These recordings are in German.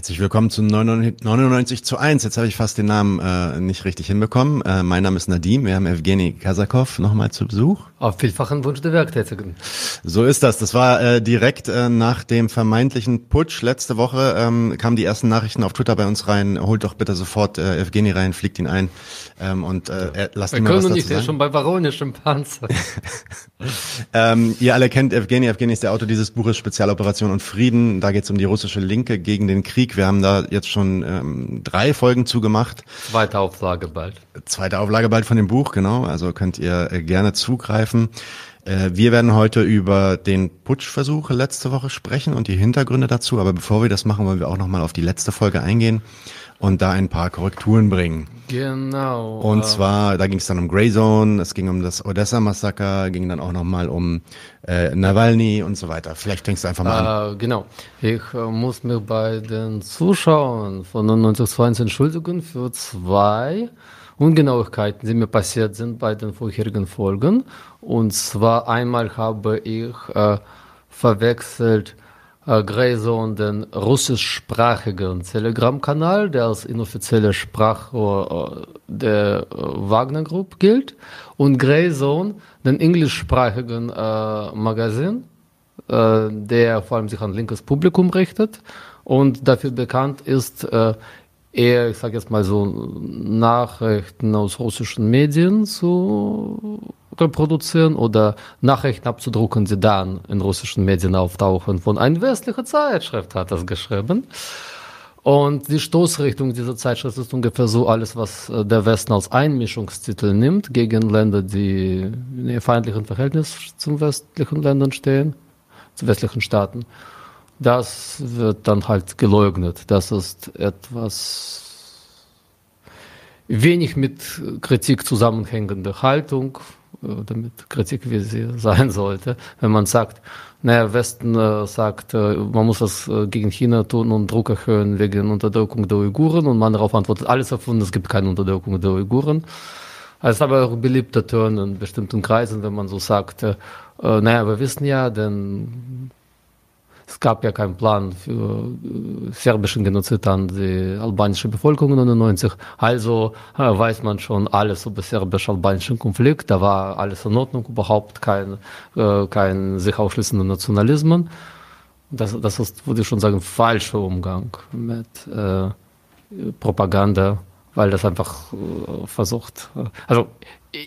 Herzlich willkommen zu 99 zu 1. Jetzt habe ich fast den Namen äh, nicht richtig hinbekommen. Äh, mein Name ist Nadim. Wir haben Evgeny Kasakov nochmal zu Besuch. Auf vielfachen Wunsch der Werktätigen. So ist das. Das war äh, direkt äh, nach dem vermeintlichen Putsch. Letzte Woche ähm, kamen die ersten Nachrichten auf Twitter bei uns rein. Holt doch bitte sofort äh, Evgeny rein, fliegt ihn ein ähm, und äh, lasst ihn mal was dazu nicht, sagen. schon bei baronischem Panzer. ähm, ihr alle kennt Evgeny. Evgeny ist der Autor dieses Buches Spezialoperation und Frieden. Da geht es um die russische Linke gegen den Krieg Krieg. Wir haben da jetzt schon ähm, drei Folgen zugemacht. Zweite Auflage bald. Zweite Auflage bald von dem Buch, genau. Also könnt ihr äh, gerne zugreifen. Äh, wir werden heute über den Putschversuch letzte Woche sprechen und die Hintergründe dazu. Aber bevor wir das machen, wollen wir auch nochmal auf die letzte Folge eingehen und da ein paar Korrekturen bringen. Genau. Und zwar, da ging es dann um Grey Zone, es ging um das Odessa-Massaker, ging dann auch nochmal um äh, Nawalny und so weiter. Vielleicht fängst du einfach mal an. Äh, genau. Ich äh, muss mich bei den Zuschauern von 99 entschuldigen für zwei Ungenauigkeiten, die mir passiert sind bei den vorherigen Folgen. Und zwar einmal habe ich äh, verwechselt äh, Grayzone den russischsprachigen Telegram-Kanal, der als inoffizielle Sprachrohr äh, der äh, Wagner Group gilt, und Grayzone den englischsprachigen äh, Magazin, äh, der vor allem sich an linkes Publikum richtet und dafür bekannt ist, äh, eher, ich sage jetzt mal so, Nachrichten aus russischen Medien zu reproduzieren oder Nachrichten abzudrucken, die dann in russischen Medien auftauchen. Von einer westlichen Zeitschrift hat das geschrieben. Und die Stoßrichtung dieser Zeitschrift ist ungefähr so alles, was äh, der Westen als Einmischungstitel nimmt gegen Länder, die in einem feindlichen Verhältnis zum westlichen Ländern stehen, zu westlichen Staaten. Das wird dann halt geleugnet. Das ist etwas wenig mit Kritik zusammenhängende Haltung, damit Kritik, wie sie sein sollte, wenn man sagt, naja, Westen äh, sagt, äh, man muss was äh, gegen China tun und Druck erhöhen wegen Unterdrückung der Uiguren und man darauf antwortet, alles erfunden, es gibt keine Unterdrückung der Uiguren. Also es ist aber auch beliebter Turn in bestimmten Kreisen, wenn man so sagt, äh, naja, wir wissen ja, denn es gab ja keinen Plan für serbischen Genozid an die albanische Bevölkerung 1999. Also weiß man schon alles über serbisch-albanischen Konflikt. Da war alles in Ordnung, überhaupt kein, kein sich ausschließender Nationalismen. Das, das ist, würde ich schon sagen, falscher Umgang mit äh, Propaganda, weil das einfach äh, versucht, äh, also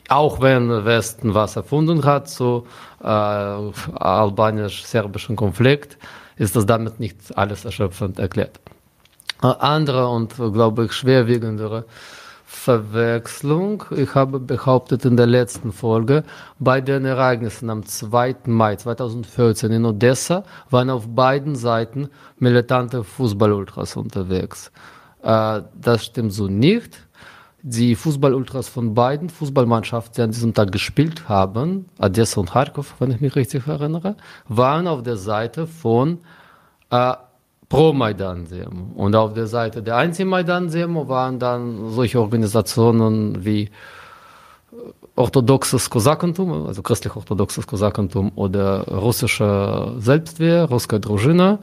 auch wenn Westen was erfunden hat, so äh, albanisch-serbischen Konflikt, ist das damit nicht alles erschöpfend erklärt. Äh, andere und, glaube ich, schwerwiegendere Verwechslung. Ich habe behauptet in der letzten Folge, bei den Ereignissen am 2. Mai 2014 in Odessa waren auf beiden Seiten militante Fußballultras unterwegs. Äh, das stimmt so nicht die Fußballultras von beiden Fußballmannschaften, die an diesem Tag gespielt haben, Odessa und Kharkov, wenn ich mich richtig erinnere, waren auf der Seite von äh, Pro-Maidan-Demo. Und auf der Seite der Anti-Maidan-Demo waren dann solche Organisationen wie äh, orthodoxes Kosakentum, also christlich-orthodoxes Kosakentum oder russische Selbstwehr, Russische Druzhina,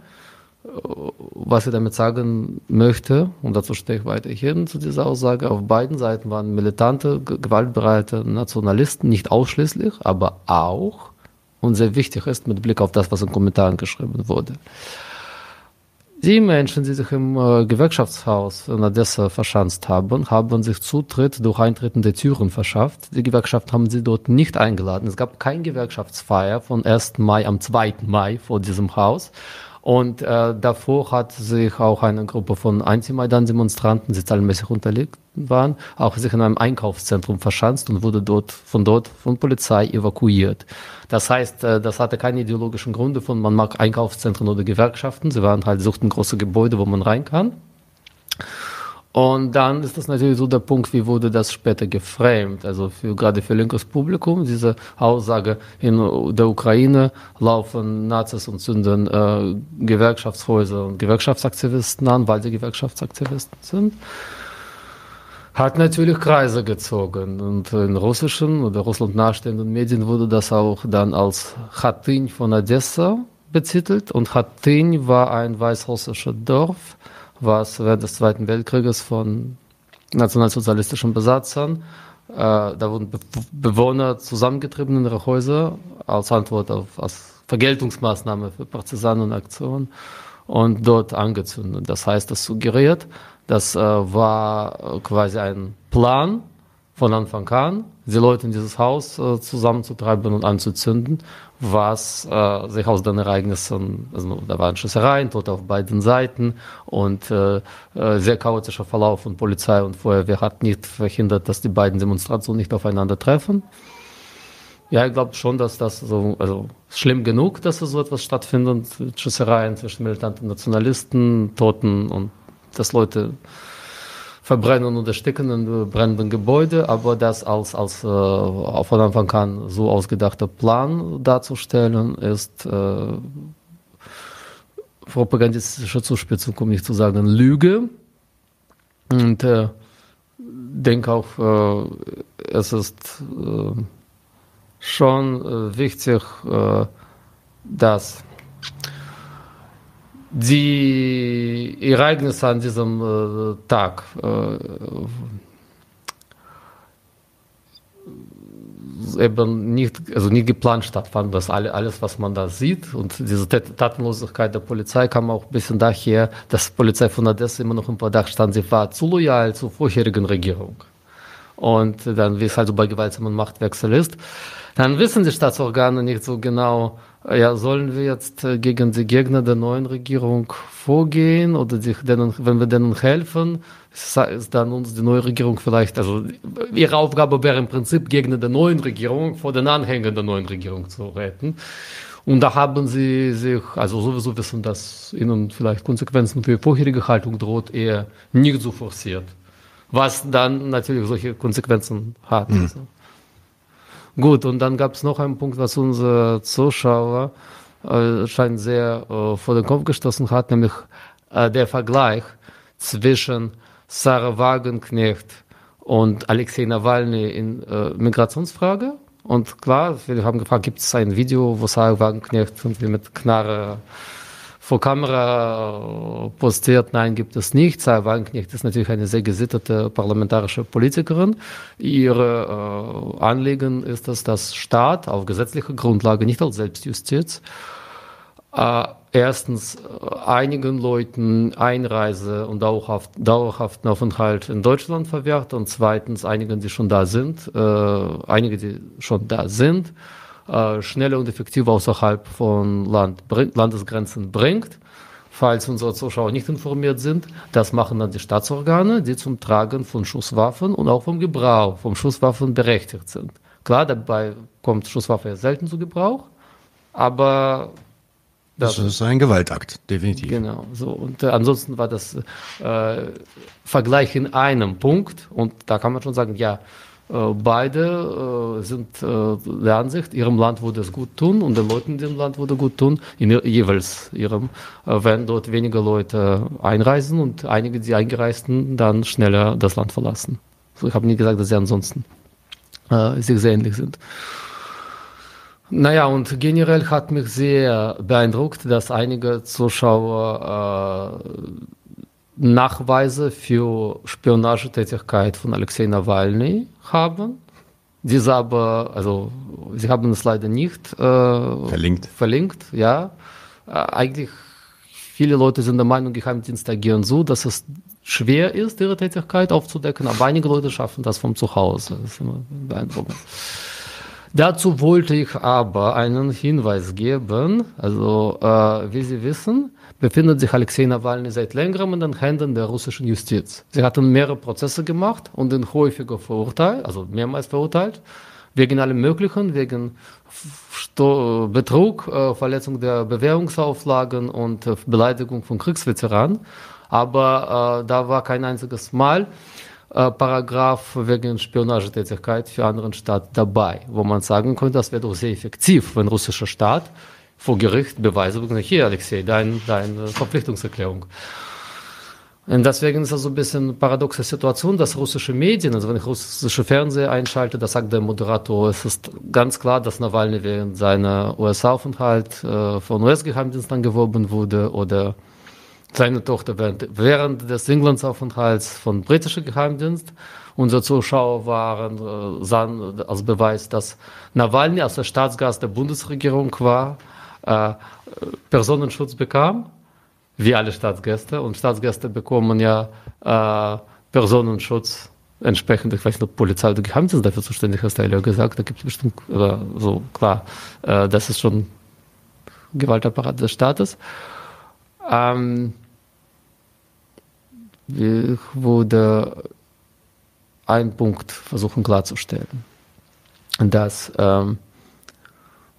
was ich damit sagen möchte, und dazu stehe ich weiterhin zu dieser Aussage, auf beiden Seiten waren militante, gewaltbereite Nationalisten, nicht ausschließlich, aber auch, und sehr wichtig ist mit Blick auf das, was in Kommentaren geschrieben wurde. Die Menschen, die sich im äh, Gewerkschaftshaus in Odessa verschanzt haben, haben sich Zutritt durch Eintreten der Türen verschafft. Die Gewerkschaft haben sie dort nicht eingeladen. Es gab kein Gewerkschaftsfeier von 1. Mai am 2. Mai vor diesem Haus. Und äh, davor hat sich auch eine Gruppe von Anti-Maidan-Demonstranten, die zahlenmäßig unterlegt waren, auch sich in einem Einkaufszentrum verschanzt und wurde dort von dort von Polizei evakuiert. Das heißt, äh, das hatte keine ideologischen Gründe von, man mag Einkaufszentren oder Gewerkschaften. Sie waren halt, suchten große Gebäude, wo man rein kann. Und dann ist das natürlich so der Punkt, wie wurde das später geframed? Also für, gerade für linkes Publikum, diese Aussage, in der Ukraine laufen Nazis und zünden äh, Gewerkschaftshäuser und Gewerkschaftsaktivisten an, weil sie Gewerkschaftsaktivisten sind, hat natürlich Kreise gezogen. Und in russischen oder Russland nahestehenden Medien wurde das auch dann als Hatyn von Odessa betitelt. Und Hatyn war ein weißrussischer Dorf, was während des Zweiten Weltkrieges von nationalsozialistischen Besatzern, äh, da wurden Be Bewohner zusammengetrieben in ihre Häuser als Antwort auf als Vergeltungsmaßnahme für Partisanenaktionen und dort angezündet. Das heißt, das suggeriert, das äh, war quasi ein Plan von Anfang an, die Leute in dieses Haus äh, zusammenzutreiben und anzuzünden, was äh, sich aus den Ereignissen, also da waren Schüssereien, Tote auf beiden Seiten und äh, äh, sehr chaotischer Verlauf von Polizei und Feuerwehr hat nicht verhindert, dass die beiden Demonstrationen nicht aufeinander treffen. Ja, ich glaube schon, dass das so, also schlimm genug, dass so etwas stattfindet, Schüssereien zwischen militanten Nationalisten, Toten und dass Leute verbrennen und ersticken in brennenden Gebäude, aber das als, als äh, von Anfang an so ausgedachter Plan darzustellen, ist äh, propagandistische Zuspitzung, um nicht zu sagen Lüge. Und äh, denke auch, äh, es ist äh, schon äh, wichtig, äh, dass die Ereignisse an diesem äh, Tag äh, eben nicht, also nicht geplant stattfanden, dass alle, alles, was man da sieht und diese Tatenlosigkeit der Polizei kam auch ein bisschen daher, dass die Polizei von Odessa immer noch im Verdacht stand, sie war zu loyal zur vorherigen Regierung. Und dann, wie es halt so bei gewaltsamen Machtwechsel ist, dann wissen die Staatsorgane nicht so genau, ja, sollen wir jetzt äh, gegen die Gegner der neuen Regierung vorgehen oder die, denen, wenn wir denen helfen, ist dann uns die neue Regierung vielleicht, also ihre Aufgabe wäre im Prinzip Gegner der neuen Regierung vor den Anhängern der neuen Regierung zu retten. Und da haben sie sich, also sowieso wissen, dass ihnen vielleicht Konsequenzen für ihre vorherige Haltung droht, eher nicht so forciert. Was dann natürlich solche Konsequenzen hat. Mhm. Also. Gut, und dann gab es noch einen Punkt, was unsere Zuschauer äh, scheint sehr äh, vor den Kopf gestoßen hat, nämlich äh, der Vergleich zwischen Sarah Wagenknecht und Alexei Nawalny in äh, Migrationsfrage. Und klar, wir haben gefragt, gibt es ein Video, wo Sarah Wagenknecht irgendwie mit Knarre vor Kamera postiert. Nein, gibt es nicht. Sarah Wagenknecht ist natürlich eine sehr gesittete parlamentarische Politikerin. Ihre äh, Anliegen ist es, dass Staat auf gesetzlicher Grundlage, nicht als Selbstjustiz, äh, erstens äh, einigen Leuten Einreise und dauerhaft, dauerhaften Aufenthalt in Deutschland verwehrt und zweitens einigen, die schon da sind, äh, einige, die schon da sind, äh, schneller und effektiver außerhalb von Land, Landesgrenzen bringt. Falls unsere Zuschauer nicht informiert sind, das machen dann die Staatsorgane, die zum Tragen von Schusswaffen und auch vom Gebrauch von Schusswaffen berechtigt sind. Klar, dabei kommt Schusswaffe selten zu Gebrauch, aber das, das ist ein Gewaltakt, definitiv. Genau, so. Und äh, ansonsten war das äh, Vergleich in einem Punkt und da kann man schon sagen, ja, beide äh, sind äh, der Ansicht, ihrem Land würde es gut tun und den Leuten in dem Land würde gut tun, in jeweils ihrem, wenn dort weniger Leute einreisen und einige, die Eingereisten, dann schneller das Land verlassen. Ich habe nie gesagt, dass sie ansonsten äh, sich sehr ähnlich sind. Naja, und generell hat mich sehr beeindruckt, dass einige Zuschauer äh, Nachweise für Spionagetätigkeit von Alexei Nawalny haben. Diese aber, also sie haben es leider nicht äh, verlinkt. Verlinkt, ja. Äh, eigentlich viele Leute sind der Meinung, Geheimdienste agieren so, dass es schwer ist, ihre Tätigkeit aufzudecken, aber einige Leute schaffen das vom Zuhause. Das ist immer beeindruckend. Dazu wollte ich aber einen Hinweis geben. Also, äh, wie Sie wissen, befindet sich Alexei Nawalny seit längerem in den Händen der russischen Justiz. Sie hatten mehrere Prozesse gemacht und ihn häufiger verurteilt, also mehrmals verurteilt, wegen allem Möglichen, wegen Sto Betrug, äh, Verletzung der Bewährungsauflagen und äh, Beleidigung von Kriegsveteranen. Aber äh, da war kein einziges Mal äh, Paragraph wegen Spionagetätigkeit für anderen Staat dabei, wo man sagen könnte, das wäre doch sehr effektiv, wenn russischer Staat vor Gericht Beweise bekommt. Hier, Alexei, dein, deine Verpflichtungserklärung. Und deswegen ist das so ein bisschen paradoxe Situation, dass russische Medien, also wenn ich russische Fernseher einschalte, da sagt der Moderator, es ist ganz klar, dass Nawalny während seiner USA-Aufenthalt äh, von US-Geheimdiensten angeworben wurde oder seine Tochter während, während des Englandsaufenthalts von britischer Geheimdienst. Unsere Zuschauer waren, äh, sahen als Beweis, dass Nawalny als der Staatsgast der Bundesregierung war, äh, Personenschutz bekam, wie alle Staatsgäste. Und Staatsgäste bekommen ja äh, Personenschutz entsprechend, ich weiß nicht, Polizei oder Geheimdienst dafür zuständig ist, der gesagt, da gibt es bestimmt, oder so, klar, äh, das ist schon Gewaltapparat des Staates. Ähm, ich würde einen Punkt versuchen klarzustellen, dass ähm,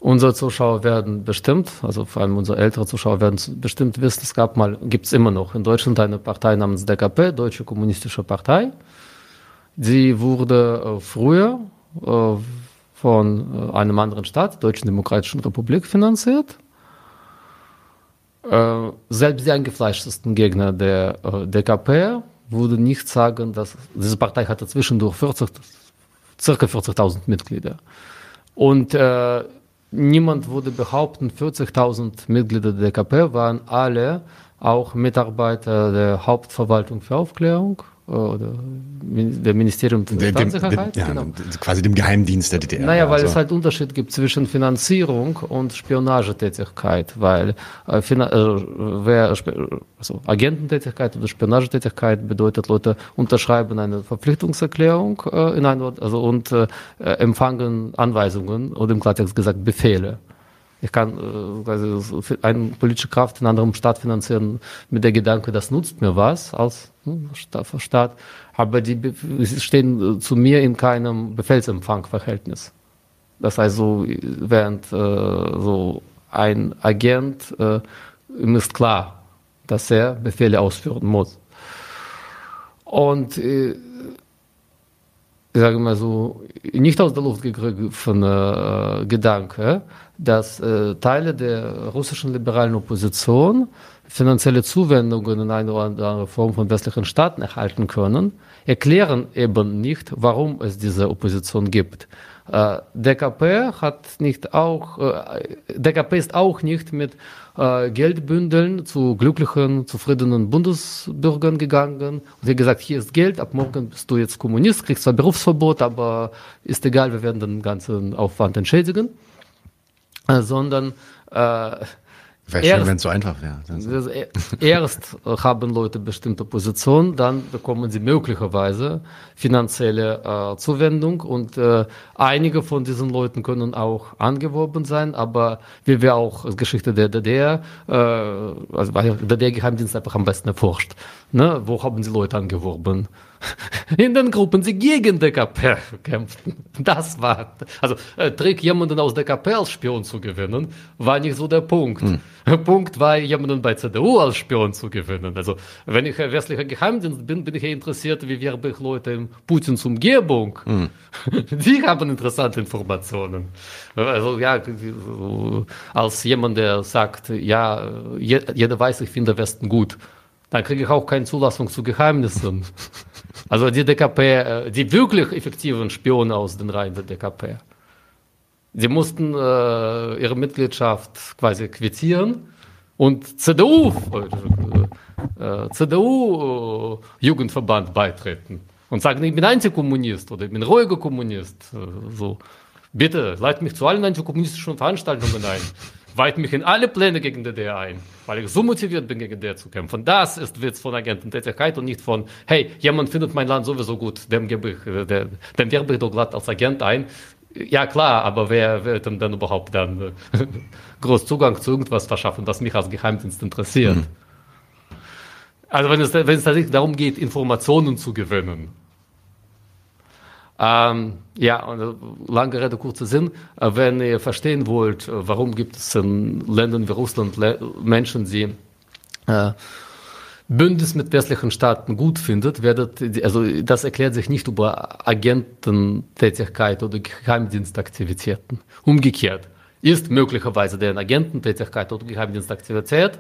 unsere Zuschauer werden bestimmt, also vor allem unsere ältere Zuschauer werden bestimmt wissen, es gab mal, gibt es immer noch in Deutschland eine Partei namens DKP, Deutsche Kommunistische Partei. Sie wurde äh, früher äh, von äh, einem anderen Staat, Deutschen Demokratischen Republik, finanziert. Selbst die eingefleischtesten Gegner der DKP würden nicht sagen, dass diese Partei hatte zwischendurch 40, circa 40.000 Mitglieder. Und äh, niemand würde behaupten, 40.000 Mitglieder der DKP waren alle auch Mitarbeiter der Hauptverwaltung für Aufklärung oder der Ministerium für Staatssicherheit. Ja, genau. Quasi dem Geheimdienst der DDR. Naja, weil also. es halt Unterschied gibt zwischen Finanzierung und Spionagetätigkeit, weil äh, äh, wer, also Agententätigkeit oder Spionagetätigkeit bedeutet, Leute unterschreiben eine Verpflichtungserklärung äh, in ein, also und äh, empfangen Anweisungen oder im Klartext gesagt Befehle. Ich kann äh, also eine politische Kraft in einem Staat finanzieren mit der Gedanke, das nutzt mir was als hm, Staat, aber die stehen zu mir in keinem Befehlsempfangverhältnis. Das heißt, so, während äh, so ein Agent, äh, ihm ist klar, dass er Befehle ausführen muss. Und äh, ich sage mal so, nicht aus der Luft gegriffener äh, Gedanke, dass äh, Teile der russischen liberalen Opposition finanzielle Zuwendungen in eine oder andere Form von westlichen Staaten erhalten können, erklären eben nicht, warum es diese Opposition gibt. Äh, DKP hat nicht auch, äh, DKP ist auch nicht mit äh, Geldbündeln zu glücklichen, zufriedenen Bundesbürgern gegangen. Wie gesagt, hier ist Geld, ab morgen bist du jetzt Kommunist, kriegst zwar Berufsverbot, aber ist egal, wir werden den ganzen Aufwand entschädigen. Äh, sondern äh, Wäre schön, wenn es so einfach wäre. Erst haben Leute bestimmte Positionen, dann bekommen sie möglicherweise finanzielle äh, Zuwendung und äh, einige von diesen Leuten können auch angeworben sein, aber wie wir auch Geschichte der DDR, äh, also der DDR-Geheimdienst einfach am besten erforscht. Ne? Wo haben sie Leute angeworben? in den Gruppen, die gegen DKP kämpften. Das war, also äh, Trick, jemanden aus DKP als Spion zu gewinnen, war nicht so der Punkt. Der Punkt war, jemanden bei CDU als Spion zu gewinnen. Also wenn ich westlicher Geheimdienst bin, bin ich interessiert, wie werbe ich Leute in Putins Umgebung. Mhm. Die haben interessante Informationen. Also ja, als jemand, der sagt, ja, jeder weiß, ich finde Westen gut dann kriege ich auch keine Zulassung zu Geheimnissen. Also die DKP, äh, die wirklich effektiven Spione aus den Reihen der DKP, die mussten äh, ihre Mitgliedschaft quasi quittieren und CDU, äh, äh CDU-Jugendverband äh, beitreten. Und sagen, ich bin Antikommunist oder ich bin ruhiger Kommunist. So, bitte, leit mich zu allen antikommunistischen Veranstaltungen ein weit mich in alle Pläne gegen die DDR ein, weil ich so motiviert bin, gegen der zu kämpfen. Das ist Witz von Agententätigkeit und nicht von, hey, jemand findet mein Land sowieso gut, dem gebe ich, äh, der, dem werbe ich doch glatt als Agent ein. Ja klar, aber wer wird denn dann überhaupt dann äh, groß Zugang zu irgendwas verschaffen, was mich als Geheimdienst interessiert? Mhm. Also wenn es, wenn es tatsächlich darum geht, Informationen zu gewinnen, ähm, ja, äh, lange Rede, kurzer Sinn. Äh, wenn ihr verstehen wollt, äh, warum gibt es in Ländern wie Russland Menschen, die äh, Bündnis mit westlichen Staaten gut findet, werdet, also das erklärt sich nicht über Agententätigkeit oder Geheimdienstaktivitäten. Umgekehrt ist möglicherweise deren Agententätigkeit oder Geheimdienstaktivität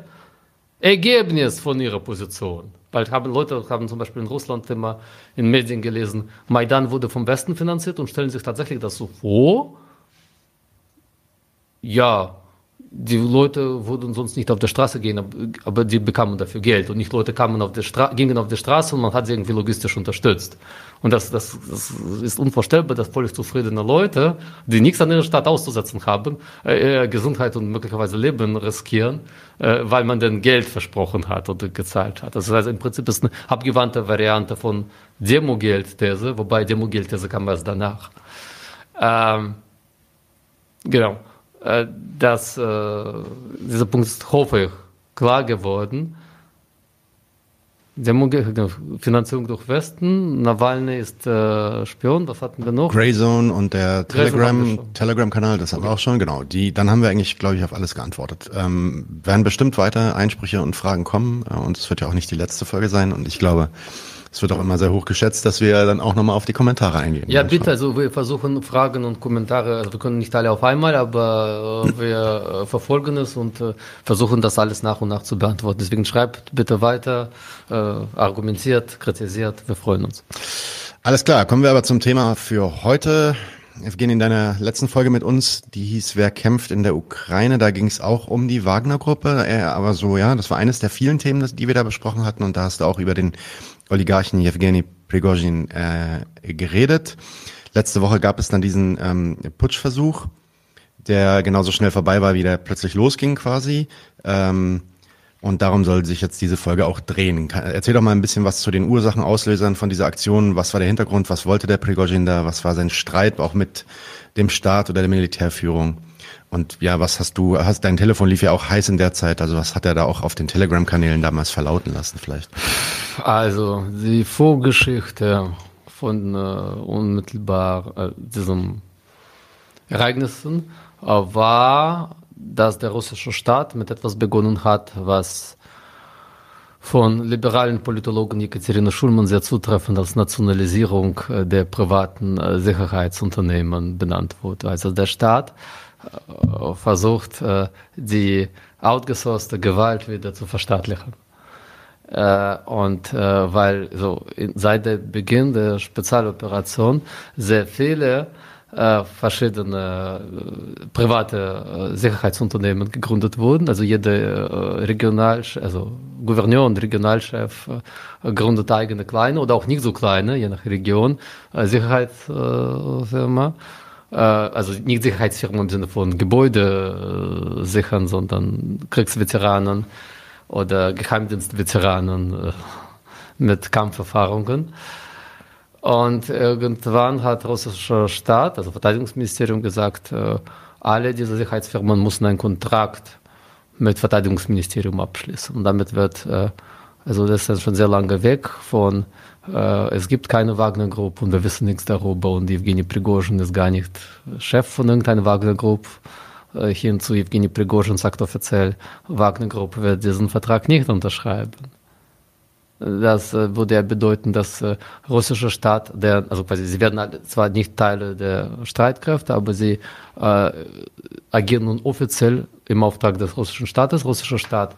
Ergebnis von ihrer Position. Weil haben Leute haben zum Beispiel in Russland immer in Medien gelesen, Maidan wurde vom Westen finanziert und stellen sich tatsächlich das so vor. Ja, die Leute würden sonst nicht auf der Straße gehen, aber die bekamen dafür Geld und nicht Leute kamen auf der gingen auf die Straße und man hat sie irgendwie logistisch unterstützt. Und das, das, das ist unvorstellbar, dass völlig zufriedene Leute, die nichts an ihrer Stadt auszusetzen haben, äh, Gesundheit und möglicherweise Leben riskieren, äh, weil man denn Geld versprochen hat oder gezahlt hat. Das heißt, im Prinzip ist eine abgewandte Variante von Demo-Geld-These, wobei Demo-Geld-These kam erst danach. Ähm, genau. Äh, dass äh, dieser Punkt ist, hoffe ich, klar geworden. Demo Finanzierung durch Westen, Nawalny ist äh, Spion, was hatten wir noch? Greyzone und der Telegram, Telegram-Kanal, das haben okay. wir auch schon, genau. Die, dann haben wir eigentlich, glaube ich, auf alles geantwortet. Ähm, werden bestimmt weiter Einsprüche und Fragen kommen äh, und es wird ja auch nicht die letzte Folge sein und ich glaube, es wird auch immer sehr hoch geschätzt, dass wir dann auch nochmal auf die Kommentare eingehen. Ja, bitte, also wir versuchen Fragen und Kommentare, also wir können nicht alle auf einmal, aber äh, wir äh, verfolgen es und äh, versuchen das alles nach und nach zu beantworten. Deswegen schreibt bitte weiter, äh, argumentiert, kritisiert, wir freuen uns. Alles klar, kommen wir aber zum Thema für heute. Evgeny, in deiner letzten Folge mit uns, die hieß Wer kämpft in der Ukraine, da ging es auch um die Wagner-Gruppe, äh, aber so, ja, das war eines der vielen Themen, die wir da besprochen hatten und da hast du auch über den Oligarchen Jewgeni Prigozhin äh, geredet. Letzte Woche gab es dann diesen ähm, Putschversuch, der genauso schnell vorbei war, wie der plötzlich losging quasi. Ähm, und darum soll sich jetzt diese Folge auch drehen. Erzähl doch mal ein bisschen was zu den Ursachen, Auslösern von dieser Aktion. Was war der Hintergrund? Was wollte der Prigozhin da? Was war sein Streit auch mit dem Staat oder der Militärführung? Und ja, was hast du, hast dein Telefon lief ja auch heiß in der Zeit, also was hat er da auch auf den Telegram-Kanälen damals verlauten lassen vielleicht? Also die Vorgeschichte von äh, unmittelbar äh, diesen Ereignissen äh, war, dass der russische Staat mit etwas begonnen hat, was von liberalen Politologen Jekaterina Schulmann sehr zutreffend als Nationalisierung äh, der privaten äh, Sicherheitsunternehmen benannt wurde. Also der Staat versucht, äh, die outgesourcete Gewalt wieder zu verstaatlichen. Äh, und weil so seit dem Beginn der Spezialoperation sehr viele verschiedene private Sicherheitsunternehmen gegründet wurden. Also jeder Regional, also Gouverneur und Regionalchef gründet eigene kleine oder auch nicht so kleine, je nach Region, Sicherheitsfirma. Äh, also nicht Sicherheitsfirmen im Sinne von Gebäude äh, sichern, sondern Kriegsveteranen oder Geheimdienstveteranen äh, mit Kampferfahrungen. Und irgendwann hat russischer Staat, also Verteidigungsministerium gesagt, alle diese Sicherheitsfirmen müssen einen Kontrakt mit Verteidigungsministerium abschließen. Und damit wird, also das ist schon sehr lange weg von es gibt keine Wagner-Gruppe und wir wissen nichts darüber und Evgeny Prigozhin ist gar nicht Chef von irgendeiner Wagner-Gruppe. Äh, hinzu Evgeny Prigozhin sagt offiziell, Wagner-Gruppe wird diesen Vertrag nicht unterschreiben. Das äh, würde ja bedeuten, dass der russische Staat, der, also quasi, sie werden zwar nicht Teile der Streitkräfte, aber sie äh, agieren nun offiziell im Auftrag des russischen Staates. Russischer Staat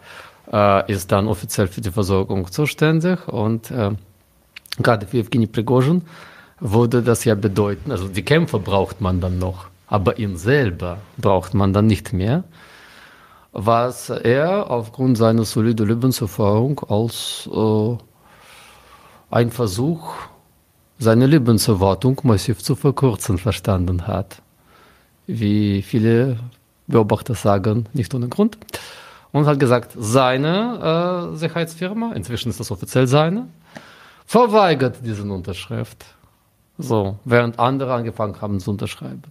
äh, ist dann offiziell für die Versorgung zuständig und äh, gerade für Evgeny Prigozhin würde das ja bedeuten, also die Kämpfer braucht man dann noch, aber ihn selber braucht man dann nicht mehr, was er aufgrund seiner soliden Lebenserfahrung als äh, ein Versuch, seine Lebenserwartung massiv zu verkürzen verstanden hat. Wie viele Beobachter sagen, nicht ohne Grund. Und hat gesagt, seine äh, Sicherheitsfirma, inzwischen ist das offiziell seine, verweigert diesen Unterschrift. So, während andere angefangen haben zu unterschreiben.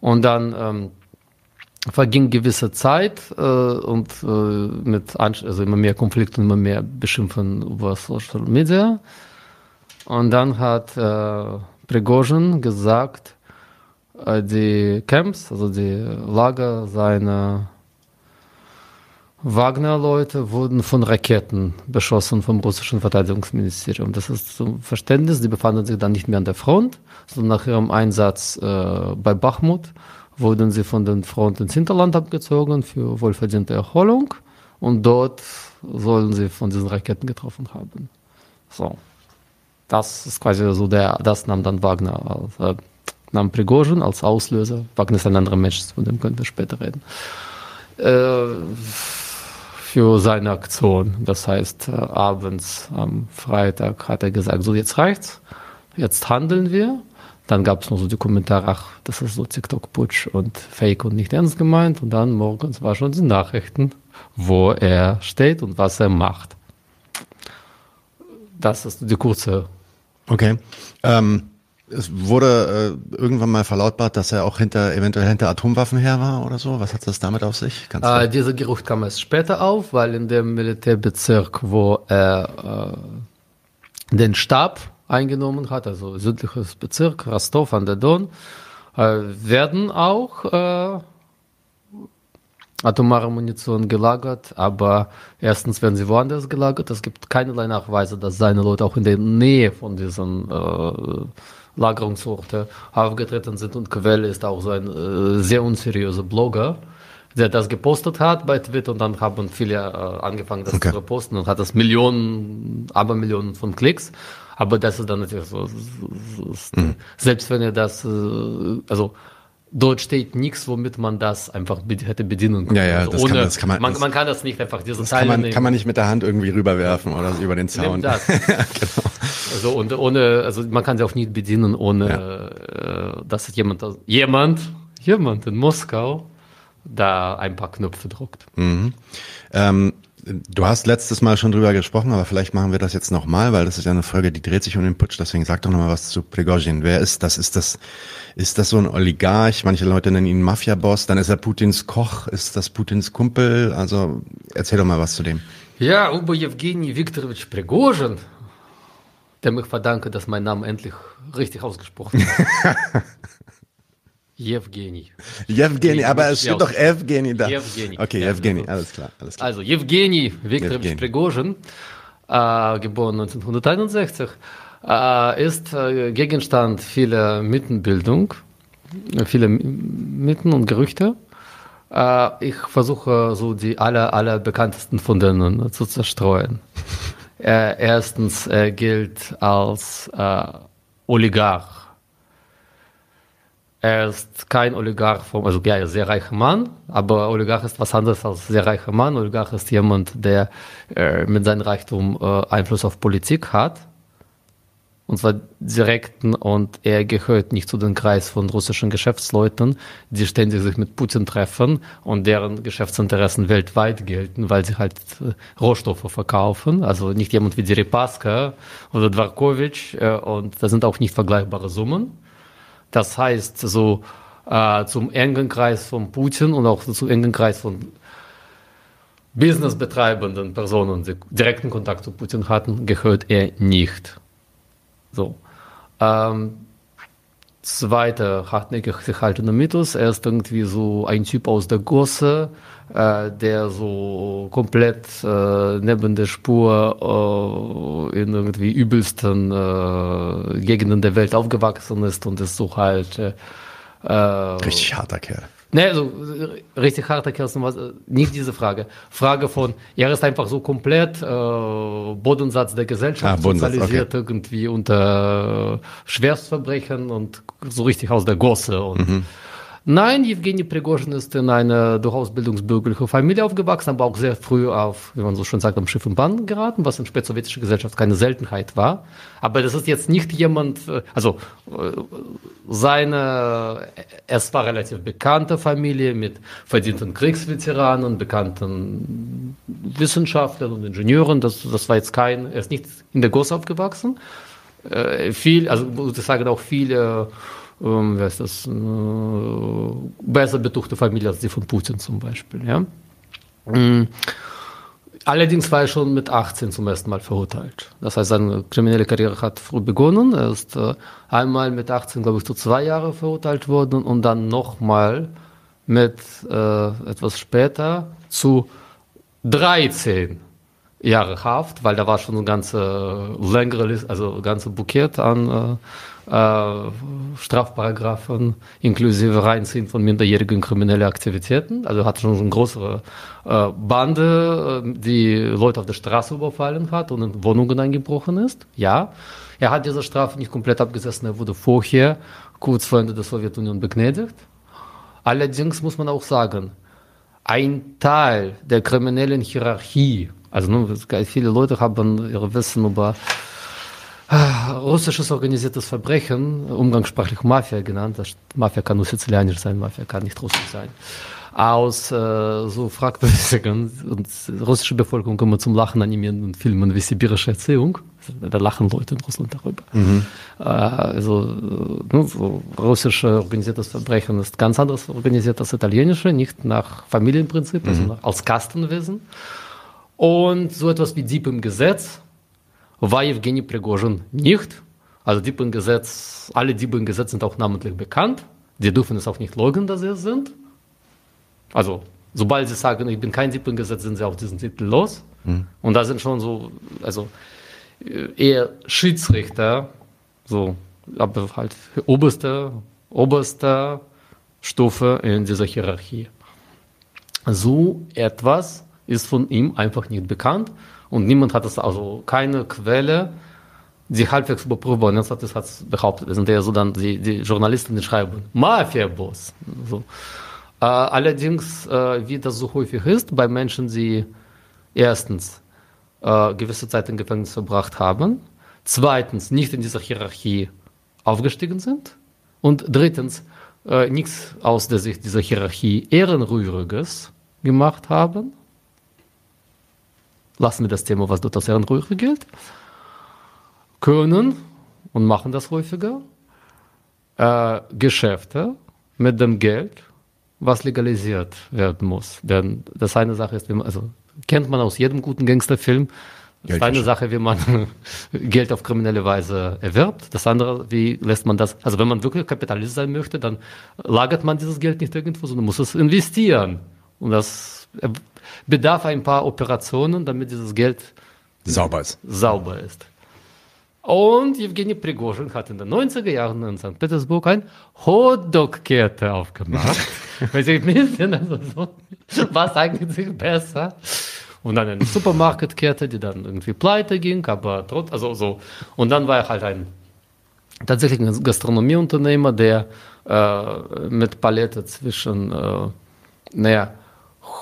Und dann ähm, verging gewisse Zeit äh, und äh, mit also immer mehr Konflikten, immer mehr Beschimpfen über Social Media. Und dann hat äh, Prigozhin gesagt, äh, die Camps, also die Lager seiner Wagner-Leute wurden von Raketen beschossen vom russischen Verteidigungsministerium. Das ist zum Verständnis, die befanden sich dann nicht mehr an der Front, sondern nach ihrem Einsatz äh, bei Bachmut wurden sie von der Front ins Hinterland abgezogen für wohlverdiente Erholung und dort sollen sie von diesen Raketen getroffen haben. So. Das ist quasi so der, das nahm dann Wagner als, äh, nahm Prigozhin als Auslöser. Wagner ist ein anderer Mensch, von dem können wir später reden. äh, für seine Aktion. Das heißt, äh, abends am Freitag hat er gesagt, so jetzt reicht's, jetzt handeln wir. Dann gab es noch so die Kommentare, ach, das ist so TikTok-Putsch und Fake und nicht ernst gemeint. Und dann morgens war schon die Nachrichten, wo er steht und was er macht. Das ist die kurze. Okay. Ähm, es wurde äh, irgendwann mal verlautbart, dass er auch hinter eventuell hinter Atomwaffen her war oder so. Was hat das damit auf sich? Äh, dieser Gerücht kam erst später auf, weil in dem Militärbezirk, wo er äh, den Stab eingenommen hat, also südliches Bezirk, Rostov an der Don, äh, werden auch äh, atomare Munition gelagert, aber erstens werden sie woanders gelagert. Es gibt keinerlei Nachweise, dass seine Leute auch in der Nähe von diesen äh, Lagerungsorte aufgetreten sind und Quelle ist auch so ein äh, sehr unseriöser Blogger, der das gepostet hat bei Twitter und dann haben viele äh, angefangen, das okay. zu reposten und hat das Millionen, aber Millionen von Klicks. Aber das ist dann natürlich so, mhm. selbst wenn er das, äh, also dort steht nichts, womit man das einfach hätte bedienen können. Ja, ja, also das, ohne, kann man, das kann man, man, man kann das nicht einfach diese Teile kann man, kann man nicht mit der Hand irgendwie rüberwerfen oder so über den Zaun. Das. genau. Also und ohne, also man kann sie auch nicht bedienen, ohne ja. äh, dass jemand, jemand, jemand in Moskau da ein paar Knöpfe druckt. Mhm. Ähm, Du hast letztes Mal schon drüber gesprochen, aber vielleicht machen wir das jetzt nochmal, weil das ist ja eine Folge, die dreht sich um den Putsch. Deswegen sag doch nochmal was zu Prigozhin. Wer ist das? Ist das, ist das so ein Oligarch? Manche Leute nennen ihn Mafia-Boss. Dann ist er Putins Koch. Ist das Putins Kumpel? Also erzähl doch mal was zu dem. Ja, über Evgeny Viktorovich Prigozhin, dem ich verdanke, dass mein Name endlich richtig ausgesprochen ist. Jewgeni. Jewgeni, aber es steht doch Evgeni da. Jewgeni. Okay, ja, Evgeni, alles klar, alles klar. Also Jewgeni Viktorovich Prigozhin, äh, geboren 1961, äh, ist äh, Gegenstand vieler Mythenbildung, viele Mythen und Gerüchte. Äh, ich versuche so die aller, aller bekanntesten von denen zu zerstreuen. erstens, er gilt als äh, Oligarch er ist kein Oligarch, vom, also ja, er ist sehr reicher Mann, aber Oligarch ist was anderes als sehr reicher Mann. Oligarch ist jemand, der äh, mit seinem Reichtum äh, Einfluss auf Politik hat. Und zwar direkten und er gehört nicht zu dem Kreis von russischen Geschäftsleuten, die ständig sich mit Putin treffen und deren Geschäftsinteressen weltweit gelten, weil sie halt äh, Rohstoffe verkaufen. Also nicht jemand wie Deripaska oder Dwarkowitsch äh, und das sind auch nicht vergleichbare Summen. Das heißt, so äh, zum engen Kreis von Putin und auch zum engen Kreis von businessbetreibenden Personen, die direkten Kontakt zu Putin hatten, gehört er nicht. So. Ähm, zweiter hartnäckig sich haltender Mythos, er ist irgendwie so ein Typ aus der Gosse, der so komplett äh, neben der Spur äh, in irgendwie übelsten äh, Gegenden der Welt aufgewachsen ist und ist so halt äh, richtig harter Kerl. Ne, also richtig harter Kerl ist nicht diese Frage. Frage von, er ist einfach so komplett äh, Bodensatz der Gesellschaft, ah, sozialisiert okay. irgendwie unter Schwerstverbrechen und so richtig aus der Gosse und mhm. Nein, Evgeny Prigozhin ist in einer durchaus bildungsbürgerlichen Familie aufgewachsen, aber auch sehr früh auf, wie man so schön sagt, am Schiff und Bahn geraten, was in spätsowjetischer Gesellschaft keine Seltenheit war. Aber das ist jetzt nicht jemand, äh, also äh, seine, es war relativ bekannte Familie mit verdienten Kriegsveteranen, bekannten Wissenschaftlern und Ingenieuren. Das, das war jetzt kein, er ist nicht in der Gosse aufgewachsen. Äh, viel, also muss ich sagen, auch viele ähm, wer ist das, äh, besser betuchte Familie als die von Putin zum Beispiel. Ja? Mhm. Allerdings war er schon mit 18 zum ersten Mal verurteilt. Das heißt, seine kriminelle Karriere hat früh begonnen. Er ist äh, einmal mit 18, glaube ich, zu zwei Jahren verurteilt worden und dann nochmal mit äh, etwas später zu 13 Jahre Haft, weil da war schon eine ganze längere Liste, also ganze Bukett an äh, äh, Strafparagraphen inklusive Reinziehen von minderjährigen kriminellen Aktivitäten. Also hat schon eine größere äh, Bande, äh, die Leute auf der Straße überfallen hat und in Wohnungen eingebrochen ist. Ja, er hat diese Strafe nicht komplett abgesessen, er wurde vorher, kurz vor Ende der Sowjetunion, begnädigt. Allerdings muss man auch sagen, ein Teil der kriminellen Hierarchie, also viele Leute haben ihre Wissen über äh, russisches organisiertes Verbrechen, umgangssprachlich Mafia genannt. Das Mafia kann nur sizilianisch sein, Mafia kann nicht russisch sein. Aus äh, so fragwürdigen und russische Bevölkerung immer zum Lachen animieren und Filmen wie Sibirische Erziehung. Da lachen Leute in Russland darüber. Mhm. Äh, also ne, so russische organisiertes Verbrechen ist ganz anders organisiert als italienische, nicht nach Familienprinzip, mhm. sondern als Kastenwesen. Und so etwas wie Dieb im Gesetz war Evgeny Prigozhin nicht. Also Dieb im Gesetz, alle im Gesetz sind auch namentlich bekannt. Die dürfen es auch nicht leugnen, dass sie es sind. Also, sobald sie sagen, ich bin kein Gesetz, sind sie auch diesen Titel los. Mhm. Und da sind schon so, also äh, eher Schiedsrichter, so, aber halt oberste, oberste Stufe in dieser Hierarchie. So etwas ist von ihm einfach nicht bekannt und niemand hat es, also keine Quelle, die halbwegs überprüfbar ist, hat es behauptet. Das sind ja so dann die, die Journalisten, die schreiben, Mafia-Boss. So. Äh, allerdings, äh, wie das so häufig ist, bei Menschen, die erstens äh, gewisse Zeit im Gefängnis verbracht haben, zweitens nicht in dieser Hierarchie aufgestiegen sind und drittens äh, nichts aus der Sicht dieser Hierarchie Ehrenrühriges gemacht haben. Lassen wir das Thema, was dort als Ehrenrührig gilt, können und machen das häufiger äh, Geschäfte mit dem Geld, was legalisiert werden muss. Denn das eine Sache ist, also kennt man aus jedem guten Gangsterfilm, das ist eine Sache, wie man Geld auf kriminelle Weise erwirbt. Das andere, wie lässt man das, also wenn man wirklich Kapitalist sein möchte, dann lagert man dieses Geld nicht irgendwo, sondern muss es investieren. Und das bedarf ein paar Operationen, damit dieses Geld sauber ist. Sauber ist. Und Evgeny Prigozhin hat in den 90er Jahren in St. Petersburg ein Hotdog-Kette aufgemacht. Weil sie also so, was eigentlich besser? Und dann eine Supermarketkette, die dann irgendwie pleite ging, aber trotz, also so. Und dann war er halt ein tatsächlich ein Gastronomieunternehmer, der äh, mit Palette zwischen, äh, naja,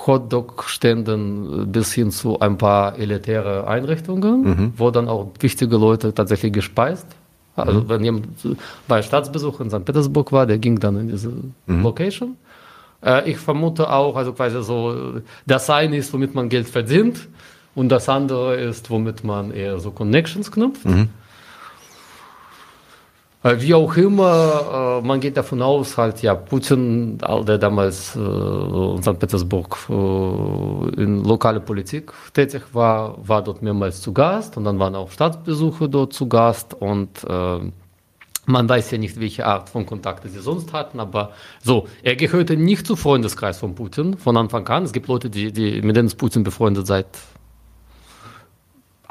Hotdog-Ständen bis hin zu ein paar elitäre Einrichtungen, mhm. wo dann auch wichtige Leute tatsächlich gespeist. Also mhm. wenn jemand bei Staatsbesuch in St. Petersburg war, der ging dann in diese mhm. Location. Äh, ich vermute auch, also quasi so, das eine ist, womit man Geld verdient und das andere ist, womit man eher so Connections knüpft. Äh, wie auch immer, äh, man geht davon aus, halt, ja, Putin, der damals in St. Petersburg in lokale Politik tätig war, war dort mehrmals zu Gast und dann waren auch Staatsbesuche dort zu Gast und man weiß ja nicht, welche Art von Kontakte sie sonst hatten, aber so, er gehörte nicht zu Freundeskreis von Putin von Anfang an. Es gibt Leute, die, die mit denen Putin befreundet seit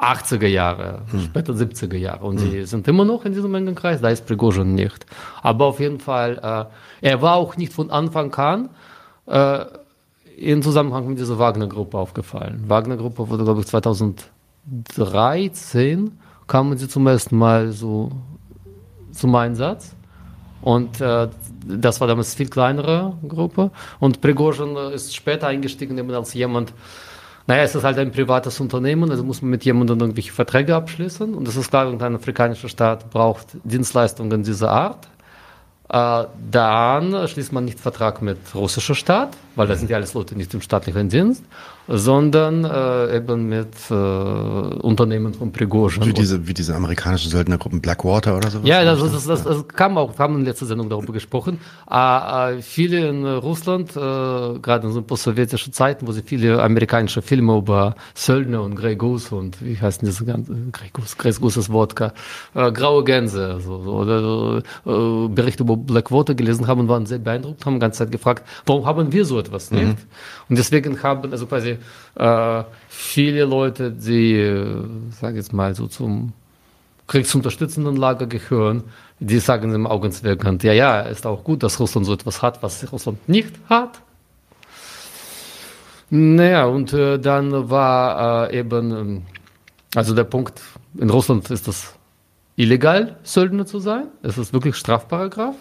80er Jahre, hm. später 70er Jahre. Und hm. sie sind immer noch in diesem engen Kreis, da ist Prigozhin nicht. Aber auf jeden Fall, äh, er war auch nicht von Anfang an äh, in Zusammenhang mit dieser Wagner-Gruppe aufgefallen. Wagner-Gruppe wurde, glaube ich, 2013 kamen sie zum ersten Mal so zum Einsatz. Und äh, das war damals eine viel kleinere Gruppe. Und Prigozhin ist später eingestiegen eben als jemand, naja, es ist halt ein privates Unternehmen, also muss man mit jemandem irgendwelche Verträge abschließen. Und es ist klar, irgendein afrikanischer Staat braucht Dienstleistungen dieser Art. Äh, dann schließt man nicht Vertrag mit russischer Staat, weil da sind ja alles Leute nicht im staatlichen Dienst sondern äh, eben mit äh, Unternehmen von Prigozhin. Wie diese, wie diese amerikanischen Söldnergruppen Blackwater oder sowas? Ja, das, das, das, das kam auch, wir haben in letzter Sendung darüber gesprochen. Äh, äh, viele in Russland, äh, gerade in so post-sowjetischen Zeiten, wo sie viele amerikanische Filme über Söldner und Grey Goose und wie heißt diese ganze, Grey Goose, Grey Goose ist Wodka, äh, graue Gänse, so, so, oder äh, Berichte über Blackwater gelesen haben und waren sehr beeindruckt, haben die ganze Zeit gefragt, warum haben wir so etwas nicht? Mhm. Und deswegen haben, also quasi äh, viele Leute, die, äh, sage jetzt mal, so zum kriegsunterstützenden Lager gehören, die sagen im Augenzwinkern, ja, ja, ist auch gut, dass Russland so etwas hat, was Russland nicht hat. Naja, und äh, dann war äh, eben, ähm, also der Punkt, in Russland ist das illegal, Söldner zu sein. Es ist wirklich Strafparagraf.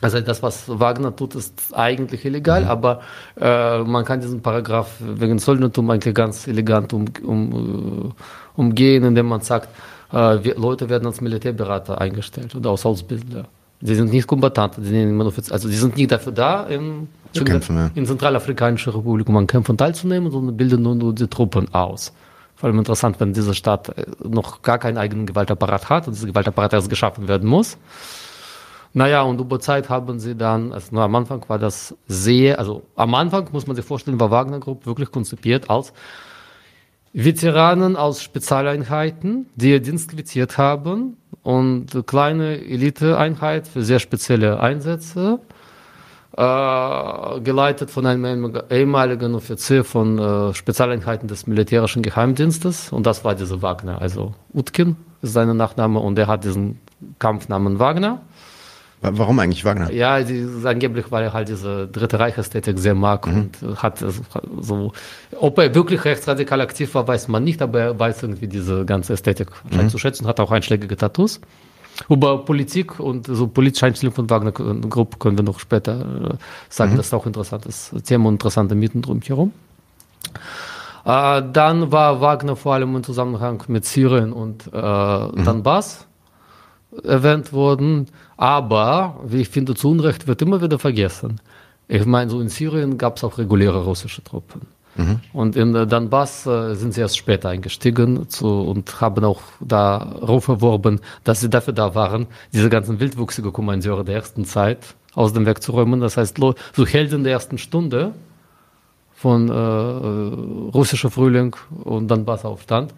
Also das, was Wagner tut, ist eigentlich illegal, mhm. aber äh, man kann diesen Paragraph wegen Söldnertum eigentlich ganz elegant um, um, äh, umgehen, indem man sagt, äh, wir, Leute werden als Militärberater eingestellt oder als Ausbilder. Sie sind nicht Kombattanten, sie sind, also sie sind nicht dafür da, in, in, kämpfen, ja. in Zentralafrikanischer Republik, um an Kämpfen teilzunehmen, sondern bilden nur, nur die Truppen aus. Vor allem interessant, wenn diese Stadt äh, noch gar keinen eigenen Gewaltapparat hat und dieser Gewaltapparat erst geschaffen werden muss. Naja, und über Zeit haben sie dann, also am Anfang war das sehr, also am Anfang muss man sich vorstellen, war Wagner Group wirklich konzipiert als Veteranen aus Spezialeinheiten, die Dienst quittiert haben und kleine Eliteeinheit für sehr spezielle Einsätze, äh, geleitet von einem ehemaligen Offizier von äh, Spezialeinheiten des militärischen Geheimdienstes und das war dieser Wagner, also Utkin ist sein Nachname und er hat diesen Kampfnamen Wagner. Warum eigentlich Wagner? Ja, die, angeblich, weil er halt diese Dritte Reich-Ästhetik sehr mag mhm. und hat so, ob er wirklich rechtsradikal aktiv war, weiß man nicht, aber er weiß irgendwie diese ganze Ästhetik mhm. zu schätzen, hat auch einschlägige Tattoos. Über Politik und so politische Einstellung von Wagner Group können wir noch später äh, sagen, mhm. das ist auch interessantes Thema und interessante Mieten drumherum. Äh, dann war Wagner vor allem im Zusammenhang mit Syrien und äh, mhm. Donbass erwähnt worden. Aber, wie ich finde, zu Unrecht wird immer wieder vergessen. Ich meine, so in Syrien gab es auch reguläre russische Truppen. Mhm. Und in Donbass äh, sind sie erst später eingestiegen zu, und haben auch da Ruf erworben, dass sie dafür da waren, diese ganzen wildwuchsige Kommandeure der ersten Zeit aus dem Weg zu räumen. Das heißt, so Helden der ersten Stunde von äh, äh russischer Frühling und Donbass-Aufstand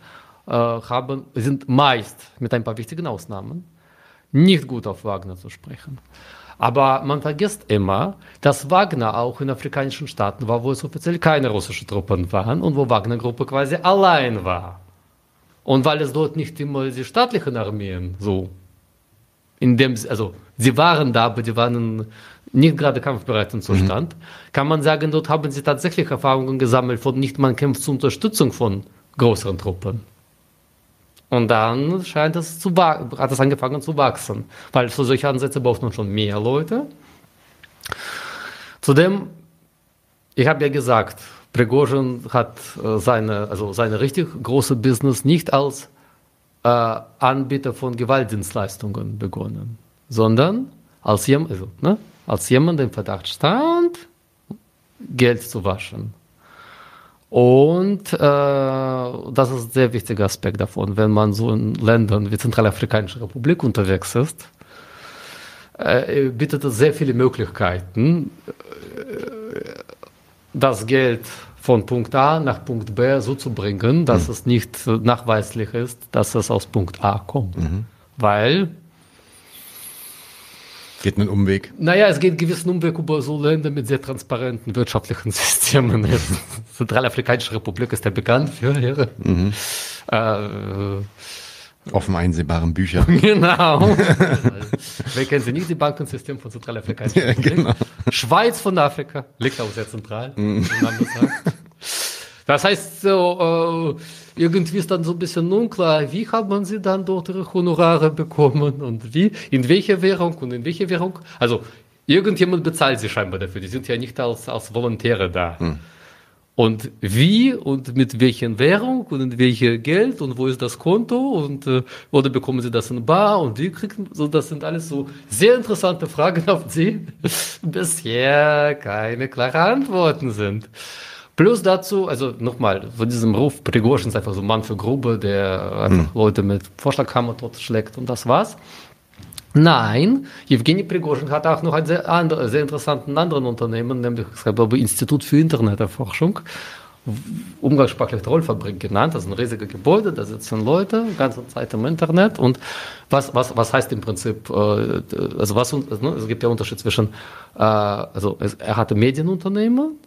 äh, haben, sind meist mit ein paar wichtigen Ausnahmen nicht gut auf Wagner zu sprechen. Aber man vergisst immer, dass Wagner auch in afrikanischen Staaten war, wo es offiziell keine russischen Truppen waren und wo Wagner-Gruppe quasi allein war. Und weil es dort nicht immer die staatlichen Armeen so, in dem, also sie waren da, aber die waren nicht gerade kampfbereit im Zustand, mhm. kann man sagen, dort haben sie tatsächlich Erfahrungen gesammelt von nicht man kämpft zur Unterstützung von größeren Truppen. Und dann scheint es zu hat es angefangen zu wachsen, weil für solche Ansätze braucht man schon mehr Leute. Zudem, ich habe ja gesagt, Prigozhin hat äh, seine, also seine richtig große Business nicht als äh, Anbieter von Gewaltdienstleistungen begonnen, sondern als, also, ne, als jemand, im Verdacht stand, Geld zu waschen. Und äh, das ist ein sehr wichtiger Aspekt davon, wenn man so in Ländern wie Zentralafrikanische Republik unterwegs ist, äh, bietet es sehr viele Möglichkeiten, äh, das Geld von Punkt A nach Punkt B so zu bringen, dass mhm. es nicht nachweislich ist, dass es aus Punkt A kommt. Mhm. Weil Geht einen Umweg? Naja, es geht einen gewissen Umweg über so Länder mit sehr transparenten wirtschaftlichen Systemen. Die Zentralafrikanische Republik ist ja bekannt für ihre mhm. äh, offen einsehbaren Bücher. Genau. Wer kennt sie nicht, die Bankensystem von Zentralafrikanischer Republik? Ja, genau. Schweiz von Afrika, liegt auch sehr zentral, mhm. Das heißt, so, äh, irgendwie ist dann so ein bisschen unklar, wie haben sie dann dort ihre Honorare bekommen und wie, in welcher Währung und in welcher Währung. Also, irgendjemand bezahlt sie scheinbar dafür. Die sind ja nicht als, als Volontäre da. Hm. Und wie und mit welchen Währung und in welcher Geld und wo ist das Konto und äh, oder bekommen Sie das in Bar und wie kriegen so das sind alles so sehr interessante Fragen, auf die bisher keine klaren Antworten sind. Plus dazu, also nochmal, von diesem Ruf, Prigozhin ist einfach so ein Mann für Grube, der einfach hm. Leute mit Vorschlaghammer totschlägt und das war's. Nein, Evgeny Prigozhin hat auch noch ein sehr, andere, sehr interessanten anderen Unternehmen, nämlich das glaube Institut für Interneterforschung, umgangssprachlich Trollfabrik genannt. Das ist ein riesiges Gebäude, da sitzen Leute, die ganze Zeit im Internet. Und was, was, was heißt im Prinzip, äh, also was, ne, es gibt ja Unterschied zwischen, äh, also er hatte Medienunternehmen,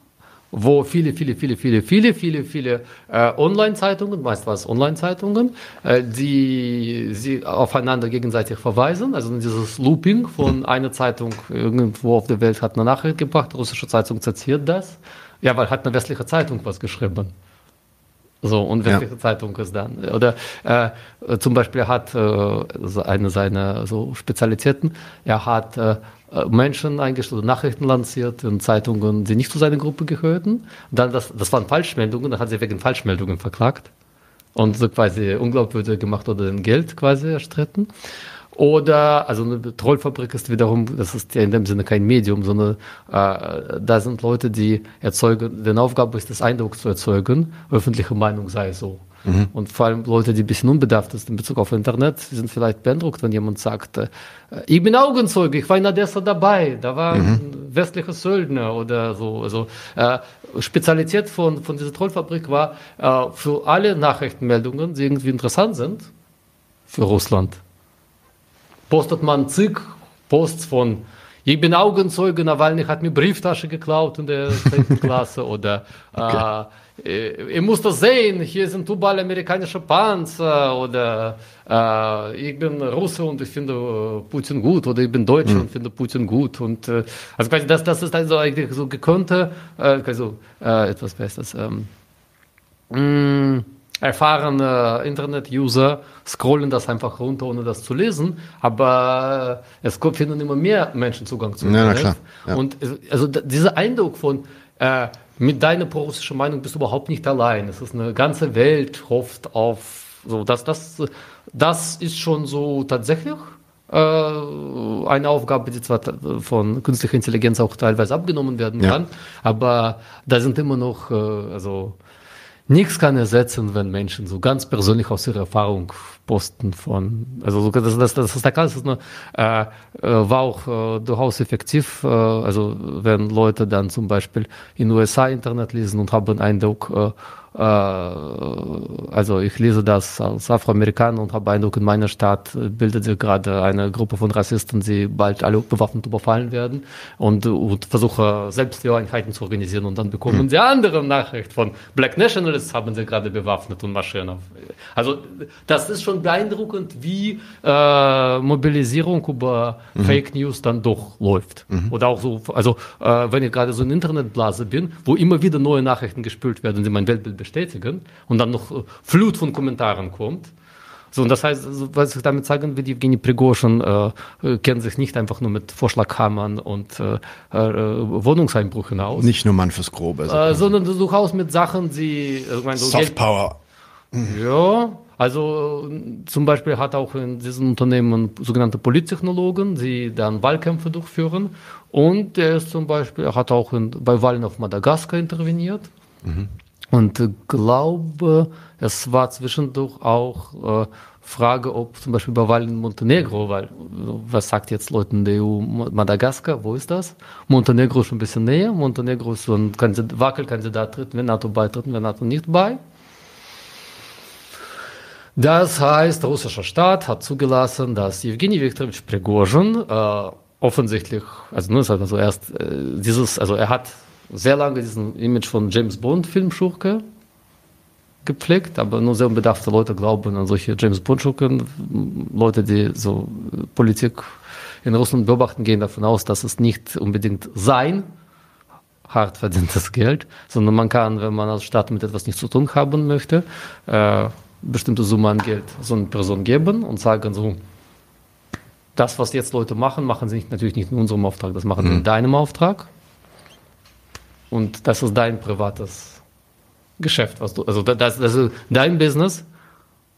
wo viele, viele, viele, viele, viele, viele, viele äh, Online-Zeitungen, meist war es Online-Zeitungen, äh, die sie aufeinander gegenseitig verweisen. Also dieses Looping von einer Zeitung irgendwo auf der Welt hat eine Nachricht gebracht, russische Zeitung zitiert das. Ja, weil hat eine westliche Zeitung was geschrieben. So, und welche ja. Zeitung ist dann? Oder äh, zum Beispiel hat äh, eine seiner so Spezialitäten, er hat äh, Menschen eingestellt, Nachrichten lanciert in Zeitungen, die nicht zu seiner Gruppe gehörten. Dann das, das waren Falschmeldungen, dann hat sie wegen Falschmeldungen verklagt und so quasi unglaubwürdig gemacht oder den Geld quasi erstritten. Oder, also eine Trollfabrik ist wiederum, das ist ja in dem Sinne kein Medium, sondern äh, da sind Leute, die erzeugen, deren Aufgabe ist, das Eindruck zu erzeugen, öffentliche Meinung sei so. Mhm. Und vor allem Leute, die ein bisschen unbedarft sind in Bezug auf Internet, sind vielleicht beeindruckt, wenn jemand sagt, äh, ich bin Augenzeuge, ich war in Odessa dabei, da war mhm. ein westlicher Söldner oder so. Also äh, Spezialität von, von dieser Trollfabrik war, äh, für alle Nachrichtenmeldungen, die irgendwie interessant sind, für Russland, postet man zig Posts von ich bin Augenzeuge, Nawalny hat mir Brieftasche geklaut in der 10. Klasse oder okay. äh, ihr müsst das sehen, hier sind überall amerikanische Panzer oder äh, ich bin Russe und ich finde äh, Putin gut oder ich bin Deutscher mhm. und finde Putin gut und äh, also quasi das, das ist also eigentlich so gekonnte, äh, also äh, etwas Besseres. Ähm, mm, erfahrene Internet-User scrollen das einfach runter, ohne das zu lesen. Aber äh, es finden immer mehr Menschen Zugang zu Internet. Ja, ja. Und also dieser Eindruck von äh, mit deiner prorussischen Meinung bist du überhaupt nicht allein. Es ist eine ganze Welt hofft auf so das das das ist schon so tatsächlich äh, eine Aufgabe, die zwar von künstlicher Intelligenz auch teilweise abgenommen werden kann, ja. aber da sind immer noch äh, also Nichts kann ersetzen, wenn Menschen so ganz persönlich aus ihrer Erfahrung posten von, also das, das, das, das, das ist eine, äh, äh, war auch äh, durchaus effektiv, äh, also wenn Leute dann zum Beispiel in USA Internet lesen und haben Eindruck, äh, also ich lese das als Afroamerikaner und habe Eindruck, in meiner Stadt bildet sich gerade eine Gruppe von Rassisten, die bald alle bewaffnet überfallen werden und, und versuche selbst die Einheiten zu organisieren und dann bekommen mhm. sie andere Nachricht von Black Nationalists haben sie gerade bewaffnet und marschieren auf. Also das ist schon beeindruckend, wie äh, Mobilisierung über mhm. Fake News dann doch läuft. Mhm. Oder auch so, also äh, wenn ich gerade so in Internetblase bin, wo immer wieder neue Nachrichten gespült werden, die mein Weltbild bestätigen und dann noch äh, Flut von Kommentaren kommt. So, und das heißt, was ich damit sagen will, Evgeny Prigozhin äh, äh, kennt sich nicht einfach nur mit Vorschlaghammern und äh, äh, Wohnungseinbrüchen aus. Nicht nur Mann fürs Grobe. Äh, sondern durchaus mit Sachen, die... Ich meine, so Soft Power. Ja, also zum Beispiel hat auch in diesen Unternehmen sogenannte Polittechnologen, die dann Wahlkämpfe durchführen. Und er ist zum Beispiel, er hat auch in, bei Wahlen auf Madagaskar interveniert. Mhm. Und glaube, es war zwischendurch auch äh, Frage, ob zum Beispiel bei Wahlen in Montenegro, weil was sagt jetzt Leuten der EU Madagaskar, wo ist das? Montenegro ist ein bisschen näher. Montenegro ist so ein Kandidat, Wackelkandidat, tritt, wenn NATO beitritt, wenn NATO nicht bei. Das heißt, der russische Staat hat zugelassen, dass Evgeny Viktorovich Prigozhin äh, offensichtlich, also nur ist also erst äh, dieses, also er hat sehr lange diesen Image von James Bond Filmschurke gepflegt, aber nur sehr unbedarfte Leute glauben an solche James Bond Schurken. Leute, die so Politik in Russland beobachten, gehen davon aus, dass es nicht unbedingt sein hart verdientes Geld, sondern man kann, wenn man als Staat mit etwas nichts zu tun haben möchte, äh, bestimmte Summe an Geld so einer Person geben und sagen so, das, was jetzt Leute machen, machen sie nicht, natürlich nicht in unserem Auftrag, das machen sie mhm. in deinem Auftrag. Und das ist dein privates Geschäft, was du, also das, das ist dein Business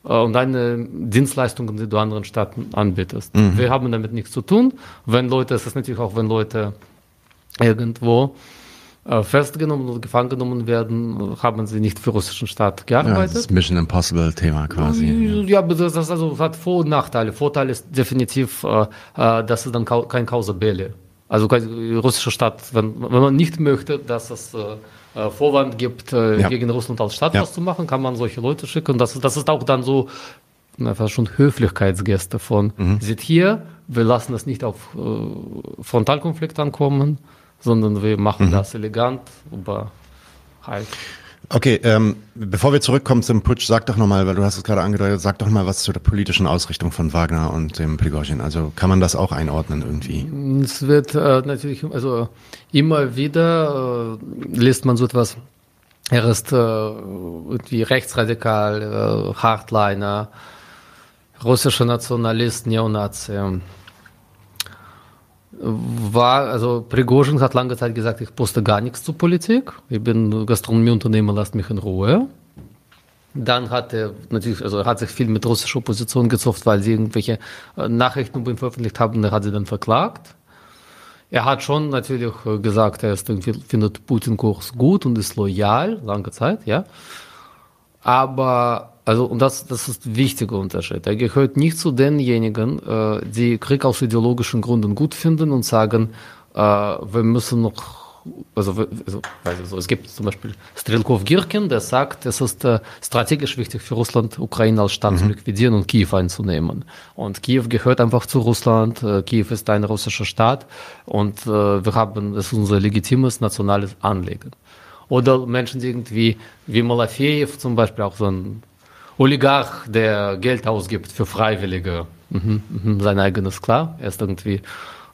äh, und deine Dienstleistungen, die du anderen Staaten anbietest. Mhm. Wir haben damit nichts zu tun. Wenn Leute, es ist natürlich auch, wenn Leute irgendwo äh, festgenommen oder gefangen genommen werden, haben sie nicht für den russischen Staat gearbeitet. Ja, das Mission Impossible Thema quasi. Ja, aber das, das also hat Vor- und Nachteile. Vorteil ist definitiv, äh dass es dann kein Causa Belli also die russische Staat, wenn, wenn man nicht möchte, dass es äh, äh, Vorwand gibt, äh, ja. gegen Russland als Staat ja. was zu machen, kann man solche Leute schicken. Das, das ist auch dann so einfach schon Höflichkeitsgäste von, mhm. seht hier, wir lassen es nicht auf äh, Frontalkonflikt ankommen, sondern wir machen mhm. das elegant, aber halt Okay, ähm, bevor wir zurückkommen zum Putsch, sag doch nochmal, weil du hast es gerade angedeutet, sag doch mal was zu der politischen Ausrichtung von Wagner und dem Prigozhin. Also kann man das auch einordnen irgendwie? Es wird äh, natürlich, also immer wieder äh, liest man so etwas er ist äh, irgendwie rechtsradikal, äh, Hardliner, russischer Nationalist, Neonazi. War, also Prigozhin hat lange Zeit gesagt, ich poste gar nichts zur Politik. Ich bin Gastronomieunternehmer, lasst mich in Ruhe. Dann hat er natürlich, also hat sich viel mit russischer Opposition gezofft, weil sie irgendwelche äh, Nachrichten über ihn veröffentlicht haben, er hat sie dann verklagt. Er hat schon natürlich äh, gesagt, er ist irgendwie, findet Putin-Kurs gut und ist loyal, lange Zeit, ja. Aber, also, und das, das ist ein wichtiger Unterschied. Er gehört nicht zu denjenigen, äh, die Krieg aus ideologischen Gründen gut finden und sagen, äh, wir müssen noch also, also, also, es gibt zum Beispiel Strelkov Girkin, der sagt, es ist äh, strategisch wichtig für Russland, Ukraine als Staat mhm. zu liquidieren und Kiew einzunehmen. Und Kiew gehört einfach zu Russland. Äh, Kiew ist ein russischer Staat und äh, wir haben, das ist unser legitimes nationales Anliegen. Oder Menschen, die irgendwie, wie Malafeev zum Beispiel, auch so ein Oligarch, der Geld ausgibt für Freiwillige. Mhm, mhm, sein eigenes, klar. Er ist irgendwie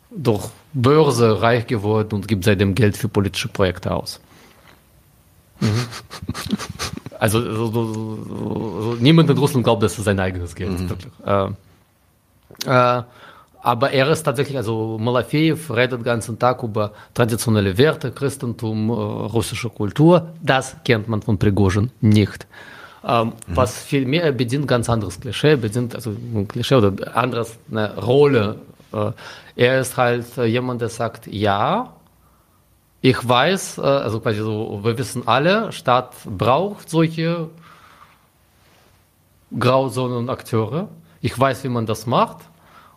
durch Börse reich geworden und gibt seitdem Geld für politische Projekte aus. Mhm. Also so, so, so, niemand in Russland glaubt, dass es sein eigenes Geld ist. Mhm. Äh, äh, aber er ist tatsächlich, also Malafeev redet den ganzen Tag über traditionelle Werte, Christentum, äh, russische Kultur. Das kennt man von Prigozhin nicht. Ähm, mhm. Was vielmehr bedient ganz anderes Klischee, bedient also ein Klischee oder anderes eine Rolle äh, er ist halt äh, jemand, der sagt, ja, ich weiß, äh, also quasi so, wir wissen alle, Staat braucht solche Grauzonen-Akteure. Ich weiß, wie man das macht.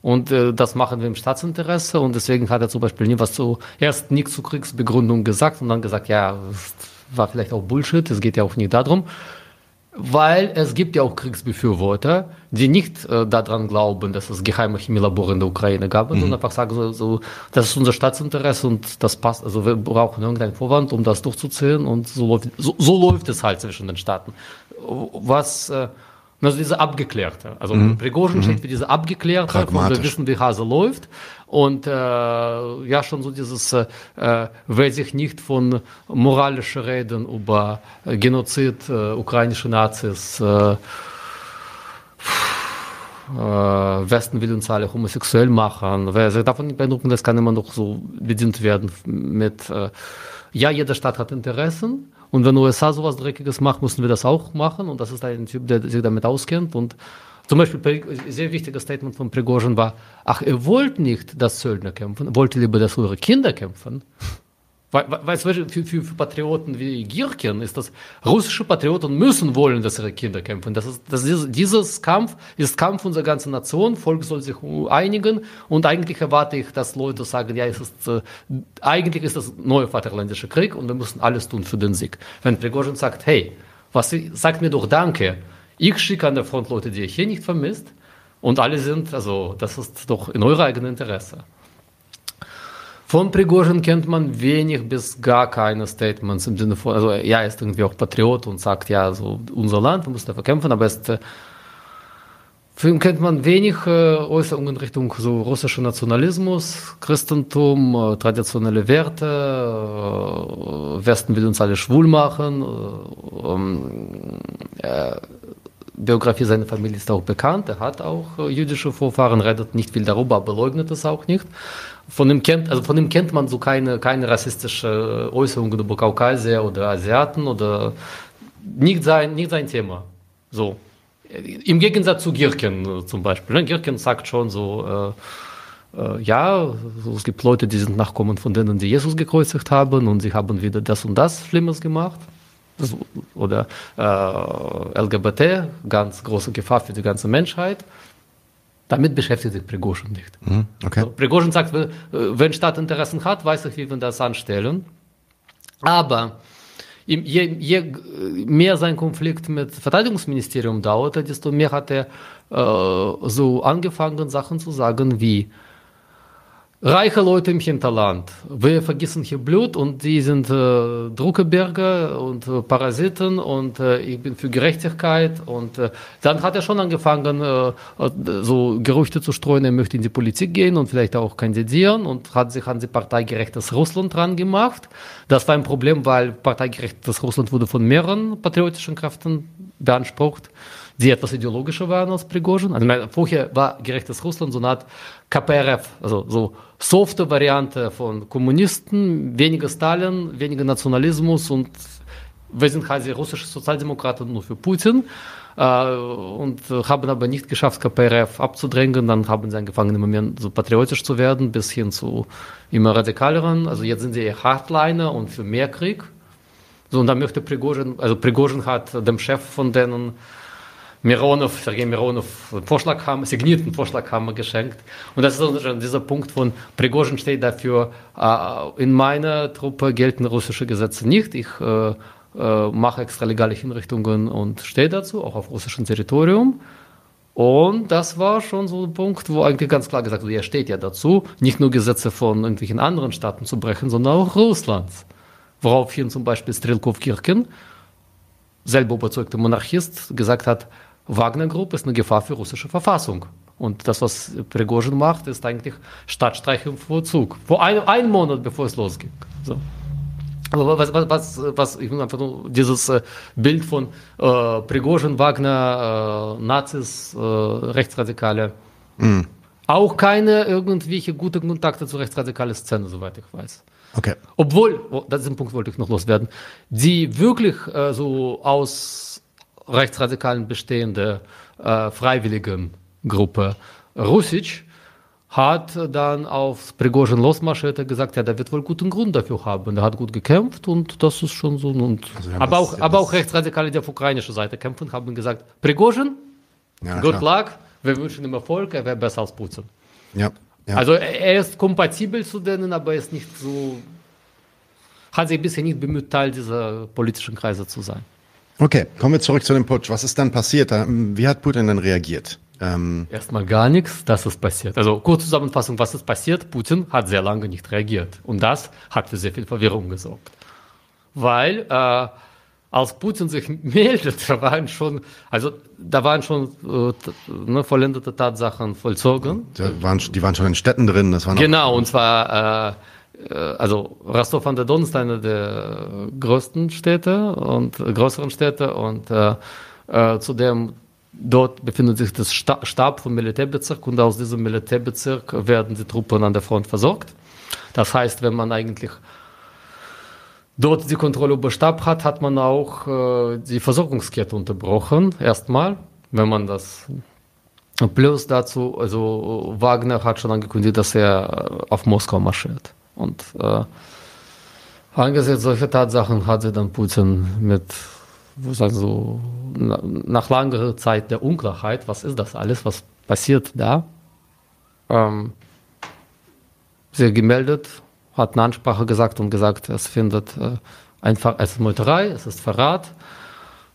Und äh, das machen wir im Staatsinteresse. Und deswegen hat er zum Beispiel nie was zu, erst nichts zur Kriegsbegründung gesagt und dann gesagt, ja, das war vielleicht auch Bullshit, es geht ja auch nicht darum weil es gibt ja auch Kriegsbefürworter, die nicht äh, daran glauben, dass es geheime Chemielabore in der Ukraine gab, mhm. sondern einfach sagen, so, so, das ist unser Staatsinteresse und das passt. Also wir brauchen irgendeinen Vorwand, um das durchzuziehen und so läuft, so, so läuft es halt zwischen den Staaten. Was äh, also diese abgeklärte. Also mhm. Prigozhin mhm. steht für diese abgeklärte, wo wir wissen, wie Hase läuft. Und äh, ja, schon so dieses, äh, wer sich nicht von moralischen Reden über Genozid äh, ukrainischer Nazis äh, äh, Westen will uns alle homosexuell machen. Wer sich davon nicht beeindrucken das kann immer noch so bedient werden mit, äh, ja, jede Stadt hat Interessen, und wenn USA sowas Dreckiges macht, müssen wir das auch machen. Und das ist ein Typ, der sich damit auskennt. Und zum Beispiel, ein sehr wichtiges Statement von Prigozhin war, ach, ihr wollt nicht, dass Söldner kämpfen, wollt ihr lieber, dass eure Kinder kämpfen? Weißt du, für, für, für Patrioten wie Girkin ist das, russische Patrioten müssen wollen, dass ihre Kinder kämpfen. Das ist, das ist, dieses Kampf ist Kampf unserer ganzen Nation, Volk soll sich einigen und eigentlich erwarte ich, dass Leute sagen, ja, es ist, äh, eigentlich ist das neue Vaterländische Krieg und wir müssen alles tun für den Sieg. Wenn Prigozhin sagt, hey, was, sagt mir doch Danke, ich schicke an der Front Leute, die ihr hier nicht vermisst und alle sind, also das ist doch in eurem eigenen Interesse. Von Prigozhin kennt man wenig bis gar keine Statements im Sinne von, also er ist irgendwie auch Patriot und sagt, ja, so unser Land, wir müssen dafür kämpfen, aber ist, äh, für ihn kennt man wenig äh, Äußerungen in Richtung so russischer Nationalismus, Christentum, äh, traditionelle Werte, Westen will uns alle schwul machen, äh, ähm, Biografie seiner Familie ist auch bekannt. Er hat auch äh, jüdische Vorfahren, redet nicht viel darüber, aber leugnet es auch nicht. Von ihm kennt, also von ihm kennt man so keine, keine rassistische Äußerungen über Kaukasier oder Asiaten oder nicht sein, nicht sein Thema. So. Im Gegensatz zu Girken äh, zum Beispiel. Ne? Girken sagt schon so, äh, äh, ja, es gibt Leute, die sind Nachkommen von denen, die Jesus gekreuzigt haben und sie haben wieder das und das Schlimmes gemacht oder äh, LGBT, ganz große Gefahr für die ganze Menschheit. Damit beschäftigt sich Prigozhin nicht. Mhm, okay. So, Prigozhin sagt, wenn Staat Interessen hat, weiß ich, wie wir das anstellen. Aber je, je mehr sein Konflikt mit Verteidigungsministerium dauerte, desto mehr hat er äh, so angefangen, Sachen zu sagen wie, reiche Leute im Hinterland. Wir vergessen hier Blut und die sind äh, Druckeberger und äh, Parasiten und äh, ich bin für Gerechtigkeit. Und äh, dann hat er schon angefangen, äh, so Gerüchte zu streuen, er möchte in die Politik gehen und vielleicht auch kandidieren und hat sich an die Partei Gerechtes Russland dran gemacht. Das war ein Problem, weil Partei Gerechtes Russland wurde von mehreren patriotischen Kräften beansprucht die etwas ideologischer waren als Prigozhin. Also vorher war gerechtes Russland so eine Art KPRF, also so softe Variante von Kommunisten, weniger Stalin, weniger Nationalismus und wir sind quasi russische Sozialdemokraten nur für Putin äh, und haben aber nicht geschafft, KPRF abzudrängen. Dann haben sie angefangen, im Moment so patriotisch zu werden, bis hin zu immer radikaleren. Also jetzt sind sie Hardliner und für mehr Krieg. So, und dann möchte Prigozhin, also Prigozhin hat dem Chef von denen Mironov, Sergei Mironov einen Vorschlag haben, signierten Vorschlag haben geschenkt. Und das ist schon dieser Punkt von Prigozhin steht dafür, äh, in meiner Truppe gelten russische Gesetze nicht. Ich äh, äh, mache extralegale Hinrichtungen und stehe dazu, auch auf russischem Territorium. Und das war schon so ein Punkt, wo eigentlich ganz klar gesagt wurde, er steht ja dazu, nicht nur Gesetze von irgendwelchen anderen Staaten zu brechen, sondern auch Russlands. Woraufhin zum Beispiel Strelkov Kirkin, selber überzeugter Monarchist, gesagt hat, Wagner Group ist eine Gefahr für russische Verfassung. Und das, was Prigozhin macht, ist eigentlich Stadtstreich im Vorzug. Vor ein, einen Monat, bevor es losging. So. Aber was, was, was, was ich will einfach nur dieses äh, Bild von äh, Prigozhin, Wagner, äh, Nazis, äh, Rechtsradikale. Mm. Auch keine irgendwelche gute Kontakte zu rechtsradikalen Szene, soweit ich weiß. Okay. Obwohl, oh, das ist ein Punkt, wollte ich noch loswerden, die wirklich äh, so aus rechtsradikalen bestehende äh, Freiwilligengruppe Rusic hat dann auf Prigozhin losmarschiert gesagt, ja, der wird wohl guten Grund dafür haben. Der hat gut gekämpft und das ist schon so. Und, also aber, auch, aber auch Rechtsradikale, die auf ukrainischer Seite kämpfen, haben gesagt, Prigozhin, ja, good klar. luck, wir wünschen ihm Erfolg, er wäre besser als Putin. Ja, ja. Also er ist kompatibel zu denen, aber er ist nicht so, hat sich bisher nicht bemüht, Teil dieser politischen Kreise zu sein. Okay, kommen wir zurück zu dem Putsch. Was ist dann passiert? Wie hat Putin dann reagiert? Ähm Erstmal gar nichts, das ist passiert. Also kurze Zusammenfassung, was ist passiert? Putin hat sehr lange nicht reagiert. Und das hat für sehr viel Verwirrung gesorgt. Weil äh, als Putin sich meldete, waren schon, also da waren schon äh, ne, vollendete Tatsachen vollzogen. Die waren, die waren schon in Städten drin. Das waren genau, und zwar äh, also Rostov an der Don ist eine der größten Städte und größeren Städte und äh, äh, zudem dort befindet sich das Stab vom Militärbezirk und aus diesem Militärbezirk werden die Truppen an der Front versorgt. Das heißt, wenn man eigentlich dort die Kontrolle über Stab hat, hat man auch äh, die Versorgungskette unterbrochen, erstmal, wenn man das Plus dazu, also Wagner hat schon angekündigt, dass er auf Moskau marschiert. Und äh, angesichts solcher Tatsachen hatte dann Putin mit, sagen so, nach langer Zeit der Unklarheit, was ist das alles, was passiert da, ähm, sehr gemeldet, hat eine Ansprache gesagt und gesagt, es findet äh, einfach, es ist Meuterei, es ist Verrat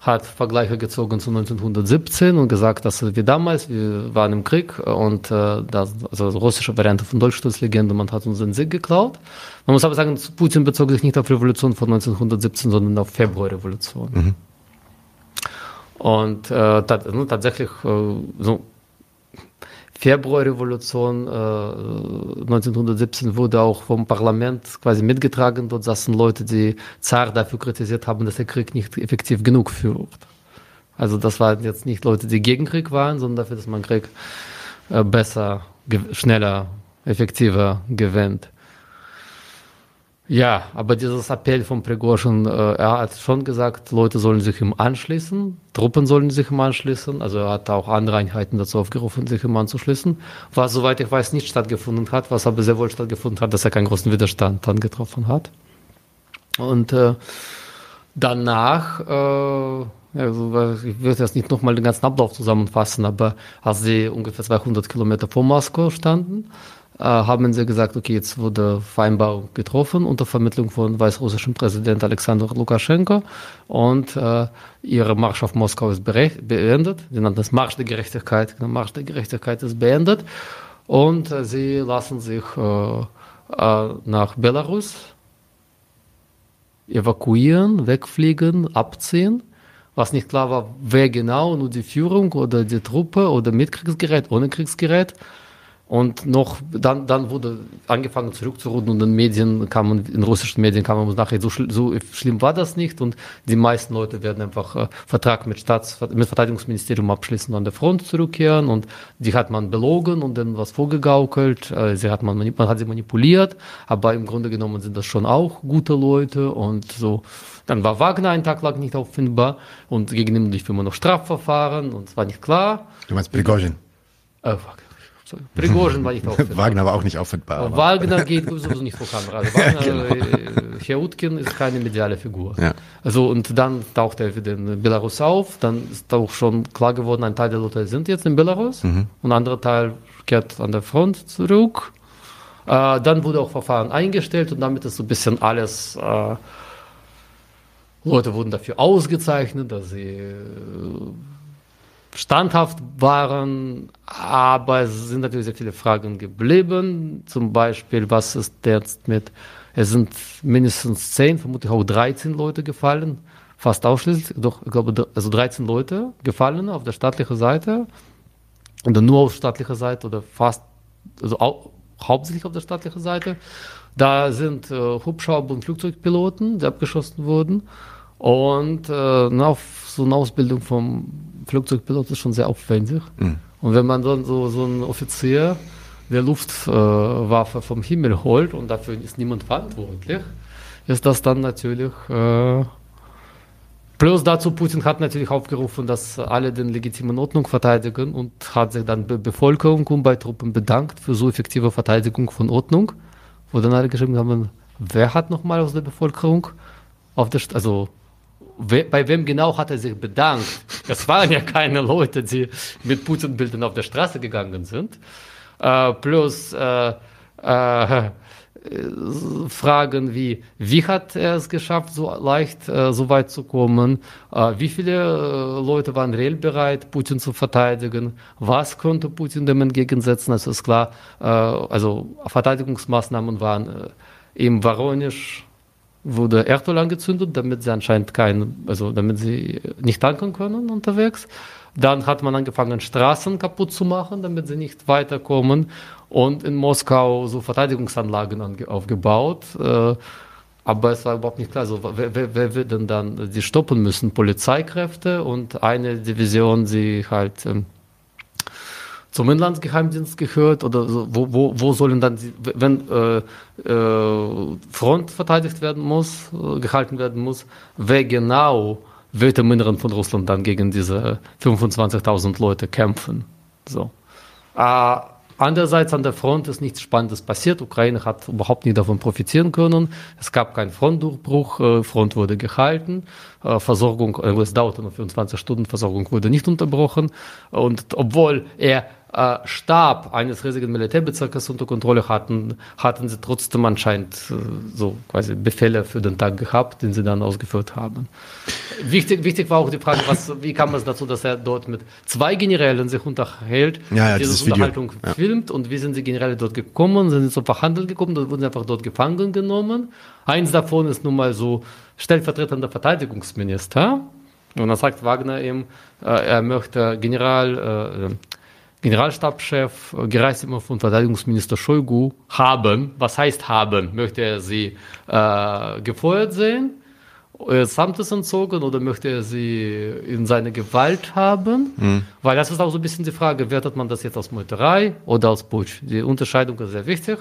hat Vergleiche gezogen zu 1917 und gesagt, dass wie damals, wir waren im Krieg und äh, das, also russische Variante von Dolchstoßlegende, man hat uns den Sieg geklaut. Man muss aber sagen, Putin bezog sich nicht auf Revolution von 1917, sondern auf Februarrevolution. Mhm. Und äh, ne, tatsächlich äh, so Februarrevolution äh, 1917 wurde auch vom Parlament quasi mitgetragen. Dort saßen Leute, die Zar dafür kritisiert haben, dass der Krieg nicht effektiv genug führt. Also das waren jetzt nicht Leute, die gegen Krieg waren, sondern dafür, dass man Krieg äh, besser, schneller, effektiver gewinnt. Ja, aber dieses Appell von Prigozhin, äh, er hat schon gesagt, Leute sollen sich ihm anschließen, Truppen sollen sich ihm anschließen. Also er hat auch andere Einheiten dazu aufgerufen, sich ihm anzuschließen. Was, soweit ich weiß, nicht stattgefunden hat, was aber sehr wohl stattgefunden hat, dass er keinen großen Widerstand dann getroffen hat. Und äh, danach, äh, also ich würde jetzt nicht nochmal den ganzen Ablauf zusammenfassen, aber als sie ungefähr 200 Kilometer vor Moskau standen, äh, haben sie gesagt, okay, jetzt wurde Vereinbarung getroffen unter Vermittlung von weißrussischen Präsident Alexander Lukaschenko und äh, ihre Marsch auf Moskau ist beendet. Sie nannten das Marsch der Gerechtigkeit. Der Marsch der Gerechtigkeit ist beendet. und äh, sie lassen sich äh, äh, nach Belarus evakuieren, wegfliegen, abziehen. Was nicht klar war, wer genau, nur die Führung oder die Truppe oder mit Kriegsgerät, ohne Kriegsgerät. Und noch, dann, dann wurde angefangen zurückzurudern und in Medien kam man, in russischen Medien kam man nachher, so, so schlimm war das nicht. Und die meisten Leute werden einfach äh, Vertrag mit Staats, mit Verteidigungsministerium abschließen und an der Front zurückkehren. Und die hat man belogen und dann was vorgegaukelt, äh, sie hat man, man hat sie manipuliert, aber im Grunde genommen sind das schon auch gute Leute. Und so. Dann war Wagner einen Tag lang nicht auffindbar. Und gegen ihn lief immer noch Strafverfahren. Und es war nicht klar. Du meinst Prigozhin? Äh, Prigozhin war nicht auffindbar. Wagner war auch nicht auffindbar. Wagner geht sowieso nicht vor Kamera. Also Wagner, genau. äh, Herr Utkin ist keine mediale Figur. Ja. Also und dann taucht er wieder in Belarus auf. Dann ist auch schon klar geworden, ein Teil der Leute sind jetzt in Belarus mhm. und ein anderer Teil kehrt an der Front zurück. Äh, dann wurde auch Verfahren eingestellt und damit ist so ein bisschen alles. Äh, Leute wurden dafür ausgezeichnet, dass sie äh, standhaft waren, aber es sind natürlich sehr viele Fragen geblieben. Zum Beispiel, was ist jetzt mit, es sind mindestens zehn, vermutlich auch 13 Leute gefallen, fast ausschließlich, doch, ich glaube, also 13 Leute gefallen auf der staatlichen Seite oder nur auf staatlicher Seite oder fast, also auch, hauptsächlich auf der staatlichen Seite. Da sind äh, Hubschrauber- und Flugzeugpiloten, die abgeschossen wurden. Und äh, na, so eine Ausbildung vom Flugzeugpilot ist schon sehr aufwendig. Mhm. Und wenn man dann so, so einen Offizier der Luftwaffe äh, vom Himmel holt und dafür ist niemand verantwortlich, ist das dann natürlich. Äh, plus dazu, Putin hat natürlich aufgerufen, dass alle den legitimen Ordnung verteidigen und hat sich dann bei Bevölkerung und bei Truppen bedankt für so effektive Verteidigung von Ordnung. Wo dann alle geschrieben haben, wer hat nochmal aus der Bevölkerung auf der, also bei wem genau hat er sich bedankt? Es waren ja keine Leute, die mit Putin-Bildern auf der Straße gegangen sind. Äh, plus äh, äh, Fragen wie, wie hat er es geschafft, so leicht äh, so weit zu kommen? Äh, wie viele äh, Leute waren reell bereit, Putin zu verteidigen? Was konnte Putin dem entgegensetzen? Also ist klar, äh, also Verteidigungsmaßnahmen waren äh, im Varonisch wurde Erdöl angezündet, damit sie anscheinend kein, also damit sie nicht tanken können unterwegs. Dann hat man angefangen, Straßen kaputt zu machen, damit sie nicht weiterkommen. Und in Moskau so Verteidigungsanlagen aufgebaut. Äh, aber es war überhaupt nicht klar, also, wer, wer, wer wird denn dann die stoppen müssen? Polizeikräfte und eine Division, die halt ähm, zum Inlandsgeheimdienst gehört oder so, wo, wo, wo sollen dann, wenn äh, äh, Front verteidigt werden muss, äh, gehalten werden muss, wer genau wird im Inneren von Russland dann gegen diese 25.000 Leute kämpfen? So. Äh, Andererseits an der Front ist nichts Spannendes passiert. Ukraine hat überhaupt nicht davon profitieren können. Es gab keinen Frontdurchbruch. Äh, Front wurde gehalten. Äh, Versorgung, äh, es dauerte nur 24 Stunden. Versorgung wurde nicht unterbrochen. Und obwohl er äh, Stab eines riesigen Militärbezirkes unter Kontrolle hatten, hatten sie trotzdem anscheinend äh, so quasi Befehle für den Tag gehabt, den sie dann ausgeführt haben. Wichtig, wichtig war auch die Frage, was, wie kam es dazu, dass er dort mit zwei Generälen sich unterhält, ja, ja, diese Unterhaltung ja. filmt und wie sind die Generäle dort gekommen, sind sie zum Verhandeln gekommen, dann wurden sie einfach dort gefangen genommen. Eins davon ist nun mal so stellvertretender Verteidigungsminister. Und dann sagt Wagner ihm, äh, er möchte General, äh, Generalstabschef Gerasimov und Verteidigungsminister Shoigu haben. Was heißt haben? Möchte er sie äh, gefeuert sehen, ihres Amtes entzogen oder möchte er sie in seine Gewalt haben? Mhm. Weil das ist auch so ein bisschen die Frage, wertet man das jetzt als Meuterei oder als Putsch? Die Unterscheidung ist sehr wichtig.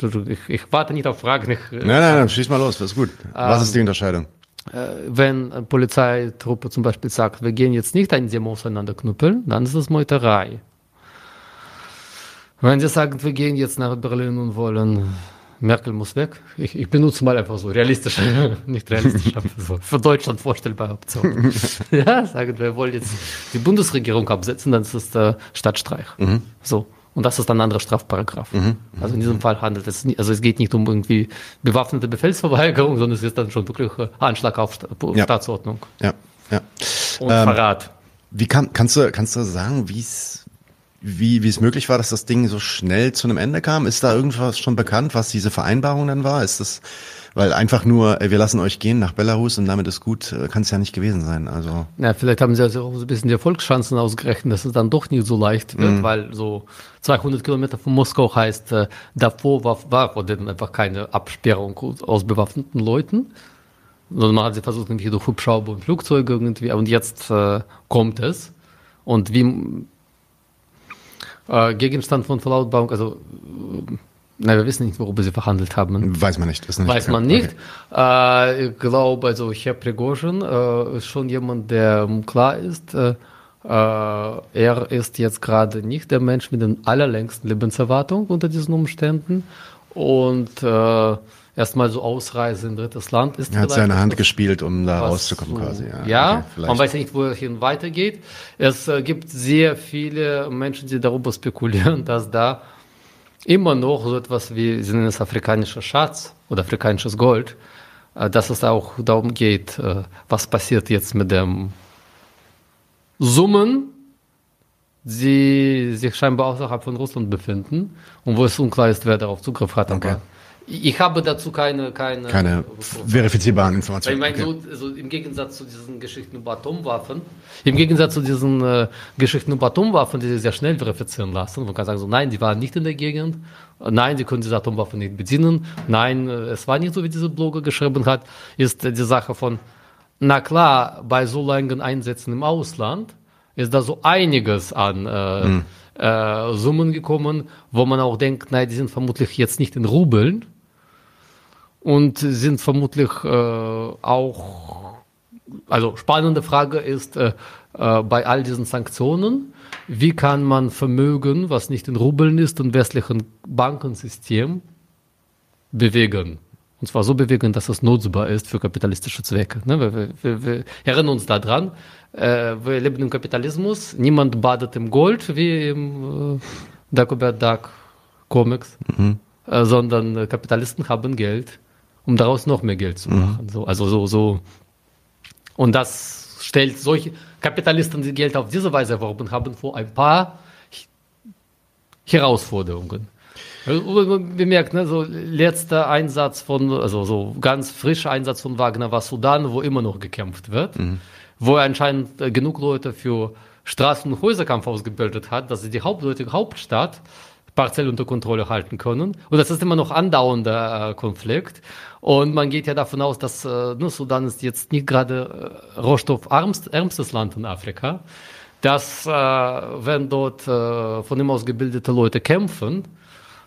Ich, ich warte nicht auf Fragen. Ich, nein, nein, nein, schieß mal los, das ist gut. Was ähm, ist die Unterscheidung? Äh, wenn eine Polizeitruppe zum Beispiel sagt, wir gehen jetzt nicht ein Demo auseinander knüppeln, dann ist das Meuterei. Wenn Sie sagen, wir gehen jetzt nach Berlin und wollen, Merkel muss weg. Ich, ich benutze mal einfach so realistisch, nicht realistisch, aber so für Deutschland vorstellbare Option. ja, sagen wir wollen jetzt die Bundesregierung absetzen, dann ist es der Stadtstreich. Mhm. So. Und das ist dann ein anderer Strafparagraph. Mhm. Also in diesem Fall handelt es nicht, also es geht nicht um irgendwie bewaffnete Befehlsverweigerung, sondern es ist dann schon wirklich Anschlag auf ja. Staatsordnung. Ja, ja. Und ähm, Verrat. Wie kann, kannst du, kannst du sagen, wie es wie, wie es möglich war, dass das Ding so schnell zu einem Ende kam? Ist da irgendwas schon bekannt, was diese Vereinbarung dann war? Ist das, weil einfach nur, ey, wir lassen euch gehen nach Belarus und damit ist gut, äh, kann es ja nicht gewesen sein. Also. Ja, vielleicht haben sie also auch so ein bisschen die Erfolgschancen ausgerechnet, dass es dann doch nicht so leicht wird, mhm. weil so 200 Kilometer von Moskau heißt, äh, davor war, war vor denen einfach keine Absperrung aus bewaffneten Leuten. Sondern man hat sie versucht, irgendwie durch Hubschrauber und Flugzeuge irgendwie, und jetzt äh, kommt es. Und wie äh, Gegenstand von Verlautbarung, also äh, Nein, wir wissen nicht, worüber sie verhandelt haben. Weiß man nicht. Ist nicht Weiß man nicht. Okay. Äh, ich glaube, also Herr Prigozhin äh, ist schon jemand, der klar ist. Äh, äh, er ist jetzt gerade nicht der Mensch mit der allerlängsten Lebenserwartung unter diesen Umständen. Und äh, erstmal so Ausreise in drittes Land ist. Er hat seine Hand gespielt, um da rauszukommen so, quasi. Ja, ja okay, man weiß ja nicht, wohin weitergeht. Es äh, gibt sehr viele Menschen, die darüber spekulieren, dass da immer noch so etwas wie, sie nennen es afrikanischer Schatz oder afrikanisches Gold, äh, dass es auch darum geht, äh, was passiert jetzt mit dem Summen, die sich scheinbar außerhalb von Russland befinden und wo es unklar ist, wer darauf Zugriff hat. Okay. Aber ich habe dazu keine keine, keine verifizierbaren Informationen. Ich meine, okay. so, so, im Gegensatz zu diesen Geschichten über Atomwaffen, im Gegensatz zu diesen äh, Geschichten über Atomwaffen, die sich sehr schnell verifizieren lassen, man kann sagen so, nein, die waren nicht in der Gegend, nein, sie können diese Atomwaffen nicht bedienen, nein, äh, es war nicht so, wie dieser Blogger geschrieben hat, ist die Sache von, na klar, bei so langen Einsätzen im Ausland ist da so einiges an äh, hm. äh, Summen gekommen, wo man auch denkt, nein, die sind vermutlich jetzt nicht in Rubeln, und sind vermutlich äh, auch, also spannende Frage ist äh, äh, bei all diesen Sanktionen, wie kann man Vermögen, was nicht in Rubeln ist, im westlichen Bankensystem bewegen? Und zwar so bewegen, dass es nutzbar ist für kapitalistische Zwecke. Ne? Wir, wir, wir, erinnern uns daran, äh, wir leben im Kapitalismus, niemand badet im Gold wie im äh, Dagobert Duck Comics, mhm. äh, sondern Kapitalisten haben Geld um daraus noch mehr Geld zu machen. Mhm. So, also so, so. Und das stellt solche Kapitalisten, die Geld auf diese Weise erworben haben, vor ein paar Herausforderungen. Bemerkt, ne, so letzter Einsatz von, also so ganz frischer Einsatz von Wagner war Sudan, wo immer noch gekämpft wird, mhm. wo er anscheinend äh, genug Leute für Straßen- und Häuserkampf ausgebildet hat, dass sie die Hauptleute Hauptstadt partiell unter Kontrolle halten können. Und das ist immer noch andauernder äh, Konflikt. Und man geht ja davon aus, dass äh, ne, Sudan ist jetzt nicht gerade äh, rohstoffärmstes Land in Afrika, dass äh, wenn dort äh, von ihm ausgebildete Leute kämpfen,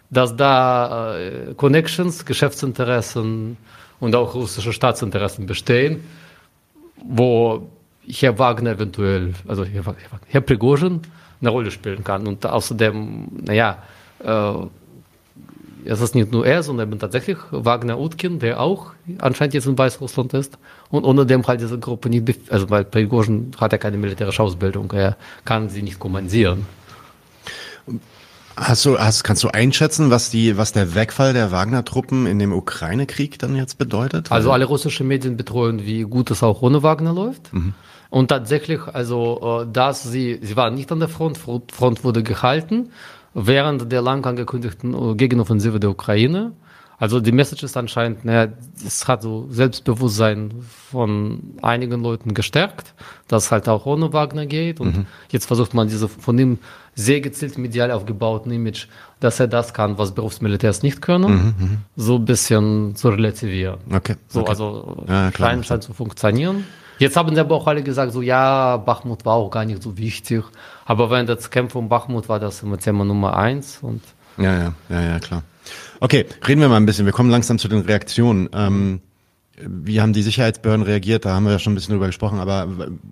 dass da äh, Connections, Geschäftsinteressen und auch russische Staatsinteressen bestehen, wo Herr Wagner eventuell, also Herr, Herr Prigozhin, eine Rolle spielen kann. Und außerdem, naja, äh, es ist nicht nur er, sondern tatsächlich Wagner Utkin, der auch anscheinend jetzt in Weißrussland ist. Und ohne dem halt diese Gruppe nicht, also weil Prigozhin hat ja keine militärische Ausbildung, er kann sie nicht kommandieren. Hast du, hast, kannst du einschätzen, was die, was der Wegfall der Wagner-Truppen in dem Ukraine-Krieg dann jetzt bedeutet? Also alle russischen Medien betreuen, wie gut es auch ohne Wagner läuft. Mhm. Und tatsächlich, also, äh, dass sie, sie waren nicht an der Front, Front wurde gehalten während der lang angekündigten äh, Gegenoffensive der Ukraine. Also die Message ist anscheinend, naja, es hat so Selbstbewusstsein von einigen Leuten gestärkt, dass halt auch ohne Wagner geht. Und mhm. jetzt versucht man diese von ihm sehr gezielt medial aufgebauten Image, dass er das kann, was Berufsmilitärs nicht können, mhm, mhm. so ein bisschen zu relativieren. Okay. So, okay. also ja, klar, scheint zu funktionieren. Jetzt haben sie aber auch alle gesagt, so ja, Bachmut war auch gar nicht so wichtig. Aber wenn das Kämpfen um Bachmut war das immer Thema Nummer eins. Und ja, ja, ja, ja, klar. Okay, reden wir mal ein bisschen. Wir kommen langsam zu den Reaktionen. Ähm, wie haben die Sicherheitsbehörden reagiert? Da haben wir ja schon ein bisschen drüber gesprochen, aber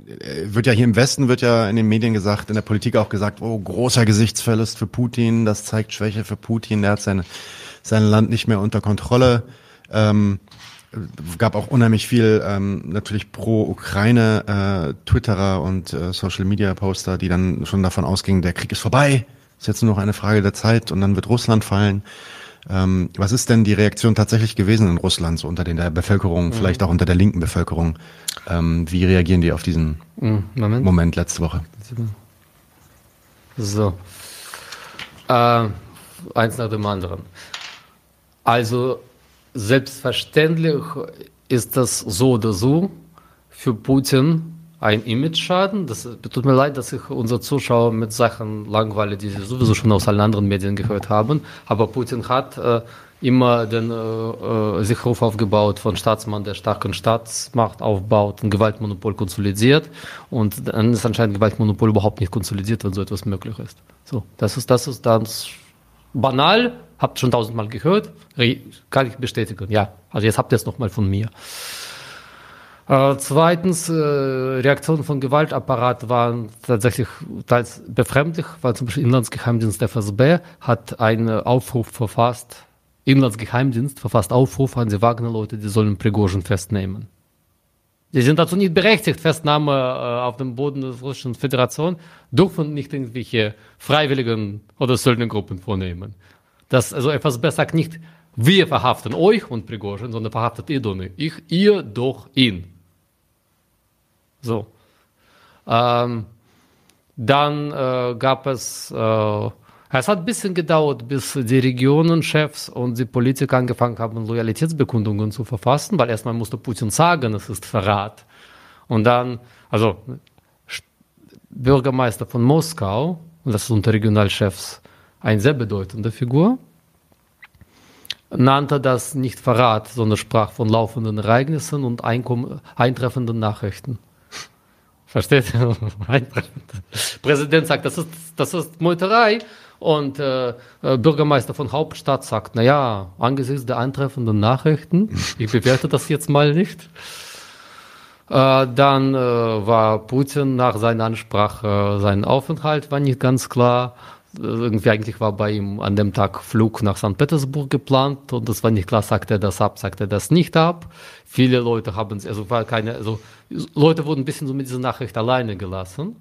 äh, wird ja hier im Westen wird ja in den Medien gesagt, in der Politik auch gesagt, oh, großer Gesichtsverlust für Putin, das zeigt Schwäche für Putin, der hat sein, sein Land nicht mehr unter Kontrolle. Ähm, gab auch unheimlich viel ähm, natürlich pro Ukraine äh, Twitterer und äh, Social Media Poster, die dann schon davon ausgingen, der Krieg ist vorbei, ist jetzt nur noch eine Frage der Zeit und dann wird Russland fallen. Ähm, was ist denn die Reaktion tatsächlich gewesen in Russland, so unter den, der Bevölkerung, mhm. vielleicht auch unter der linken Bevölkerung? Ähm, wie reagieren die auf diesen mhm. Moment. Moment letzte Woche? So. Äh, eins nach dem anderen. Also selbstverständlich ist das so oder so für Putin ein Image-Schaden. Das tut mir leid, dass ich unsere Zuschauer mit Sachen langweile, die sie sowieso schon aus allen anderen Medien gehört haben. Aber Putin hat äh, immer den äh, äh, sich Ruf aufgebaut von Staatsmann, der starken Staatsmacht aufbaut, ein Gewaltmonopol konsolidiert. Und dann ist anscheinend Gewaltmonopol überhaupt nicht konsolidiert, wenn so etwas möglich ist. So, das ist, das ist dann banal, habt schon tausendmal gehört, kann ich bestätigen. Ja, also jetzt habt ihr es nochmal von mir. Äh, zweitens, äh, Reaktionen von Gewaltapparat waren tatsächlich teils befremdlich, weil zum Beispiel Inlandsgeheimdienst FSB hat einen Aufruf verfasst, Inlandsgeheimdienst verfasst Aufruf an die Wagner-Leute, die sollen Prigozhin festnehmen. Die sind dazu nicht berechtigt, Festnahme äh, auf dem Boden der Russischen Föderation, dürfen nicht irgendwelche freiwilligen oder Söldnergruppen vornehmen. Das, also FSB sagt nicht, wir verhaften euch und Prigozhin, sondern verhaftet ihr nicht. Ich, ihr doch ihn. So. Ähm, dann äh, gab es, äh, es hat ein bisschen gedauert, bis die Regionenchefs und die Politiker angefangen haben, Loyalitätsbekundungen zu verfassen, weil erstmal musste Putin sagen, es ist Verrat. Und dann, also Bürgermeister von Moskau, und das unter Regionalchefs eine sehr bedeutende Figur, nannte das nicht Verrat, sondern sprach von laufenden Ereignissen und eintreffenden Nachrichten. Versteht ihr? Präsident sagt, das ist, das ist Meuterei. Und äh, äh, Bürgermeister von Hauptstadt sagt, na ja, angesichts der eintreffenden Nachrichten, ich bewerte das jetzt mal nicht. Äh, dann äh, war Putin nach seiner Ansprache, äh, sein Aufenthalt war nicht ganz klar. Irgendwie eigentlich war bei ihm an dem Tag Flug nach St. Petersburg geplant und das war nicht klar, sagt er das ab, sagt er das nicht ab. Viele Leute haben es, also war keine, also Leute wurden ein bisschen so mit dieser Nachricht alleine gelassen.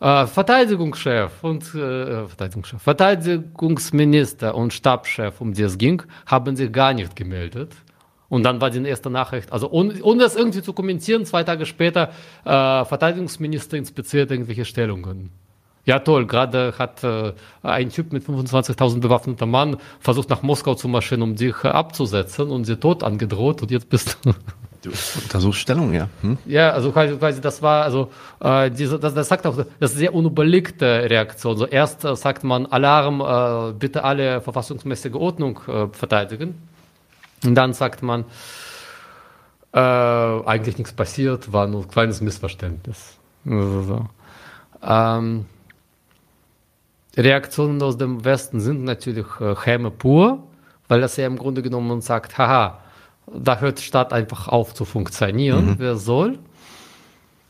Äh, Verteidigungschef und äh, Verteidigungschef, Verteidigungsminister und Stabschef, um die es ging, haben sich gar nicht gemeldet. Und dann war die erste Nachricht, also ohne, ohne das irgendwie zu kommentieren, zwei Tage später, äh, Verteidigungsminister inspiziert irgendwelche Stellungen. Ja, toll. Gerade hat äh, ein Typ mit 25.000 bewaffneter Mann versucht, nach Moskau zu marschieren, um dich äh, abzusetzen und sie tot angedroht und jetzt bist du. Du untersuchst Stellung, ja. Hm? Ja, also quasi, quasi das war, also äh, diese, das, das sagt auch, das ist sehr unüberlegte Reaktion. So erst äh, sagt man Alarm, äh, bitte alle verfassungsmäßige Ordnung äh, verteidigen. Und dann sagt man, äh, eigentlich nichts passiert, war nur ein kleines Missverständnis. Also, so. ähm, Reaktionen aus dem Westen sind natürlich äh, Häme pur, weil das ja im Grunde genommen sagt, haha, da hört die Stadt einfach auf zu funktionieren, mhm. wer soll.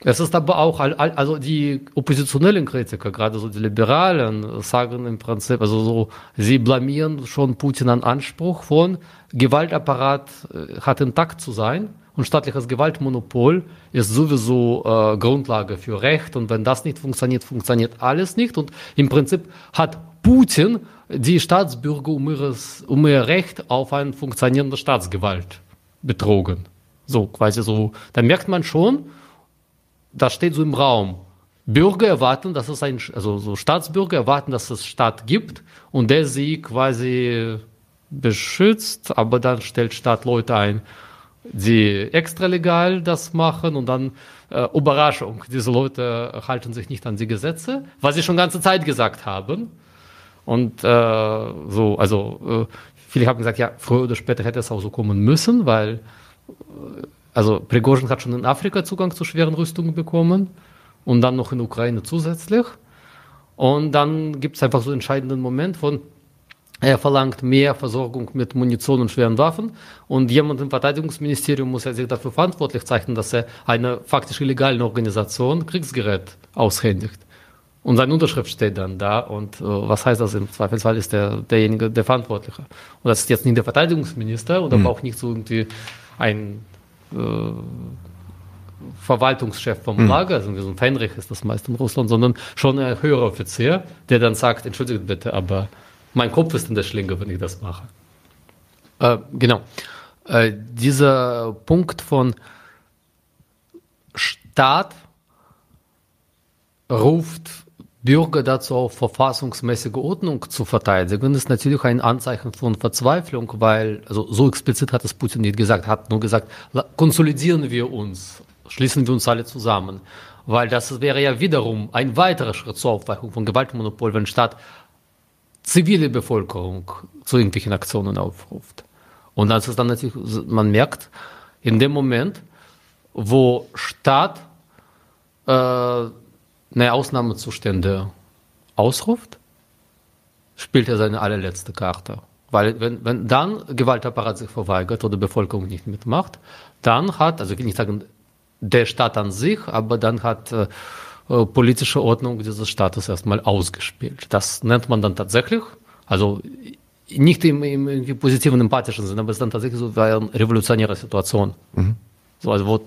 Es ist aber auch, also die oppositionellen Kritiker, gerade so die Liberalen, sagen im Prinzip, also so, sie blamieren schon Putin an Anspruch von Gewaltapparat äh, hat intakt zu sein und staatliches Gewaltmonopol ist sowieso äh, Grundlage für Recht. Und wenn das nicht funktioniert, funktioniert alles nicht. Und im Prinzip hat Putin die Staatsbürger um, ihres, um ihr Recht auf eine funktionierende Staatsgewalt betrogen. So, quasi so. Da merkt man schon, das steht so im Raum. Bürger erwarten, dass es ein, also so Staatsbürger erwarten, dass es Staat gibt und der sie quasi beschützt, aber dann stellt Staat Leute ein, die extra legal das machen und dann äh, Überraschung, diese Leute halten sich nicht an die Gesetze, was sie schon ganze Zeit gesagt haben. Und äh, so, also äh, viele haben gesagt, ja, früher oder später hätte es auch so kommen müssen, weil äh, also Prigozhin hat schon in Afrika Zugang zu schweren Rüstungen bekommen und dann noch in Ukraine zusätzlich. Und dann gibt es einfach so einen entscheidenden Moment von, er verlangt mehr Versorgung mit Munition und schweren Waffen und jemand im Verteidigungsministerium muss er sich dafür verantwortlich zeichnen, dass er eine faktisch illegale Organisation Kriegsgerät aushändigt. Und seine Unterschrift steht dann da und äh, was heißt das im Zweifelsfall ist der derjenige der Verantwortliche. Und das ist jetzt nicht der Verteidigungsminister oder mhm. auch nicht so irgendwie ein äh, Verwaltungschef vom mhm. Lager, also so ein Feinrich ist das meist in Russland, sondern schon ein höherer Offizier, der dann sagt, entschuldigt bitte, aber mein Kopf ist in der Schlinge, wenn ich das mache. Äh, genau. Äh, dieser Punkt von Staat ruft Bürger dazu auf verfassungsmäßige Ordnung zu verteidigen, ist natürlich ein Anzeichen von Verzweiflung, weil, also so explizit hat es Putin nicht gesagt, hat nur gesagt, konsolidieren wir uns, schließen wir uns alle zusammen. Weil das wäre ja wiederum ein weiterer Schritt zur Aufweichung von Gewaltmonopol, wenn Staat zivile Bevölkerung zu irgendwelchen Aktionen aufruft. Und als es dann natürlich, man merkt, in dem Moment, wo Staat äh, eine Ausnahmezustände ausruft, spielt er seine allerletzte Karte. Weil wenn, wenn dann Gewaltapparat sich verweigert oder Bevölkerung nicht mitmacht, dann hat, also ich will nicht sagen der Staat an sich, aber dann hat äh, äh politische Ordnung dieses Staates erstmal ausgespielt. Das nennt man dann tatsächlich, also nicht im, im, im positiven, empathischen Sinne, aber es ist dann tatsächlich so eine revolutionäre Situation. Mhm. So, also wo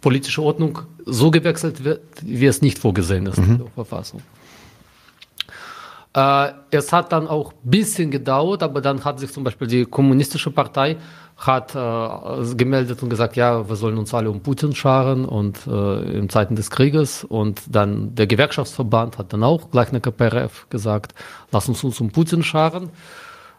politische Ordnung so gewechselt wird, wie es nicht vorgesehen ist mhm. in der Verfassung. Äh, es hat dann auch ein bisschen gedauert, aber dann hat sich zum Beispiel die kommunistische Partei hat äh, gemeldet und gesagt, ja, wir sollen uns alle um Putin scharen und äh, in Zeiten des Krieges. Und dann der Gewerkschaftsverband hat dann auch gleich eine KPRF gesagt, lass uns uns um Putin scharen.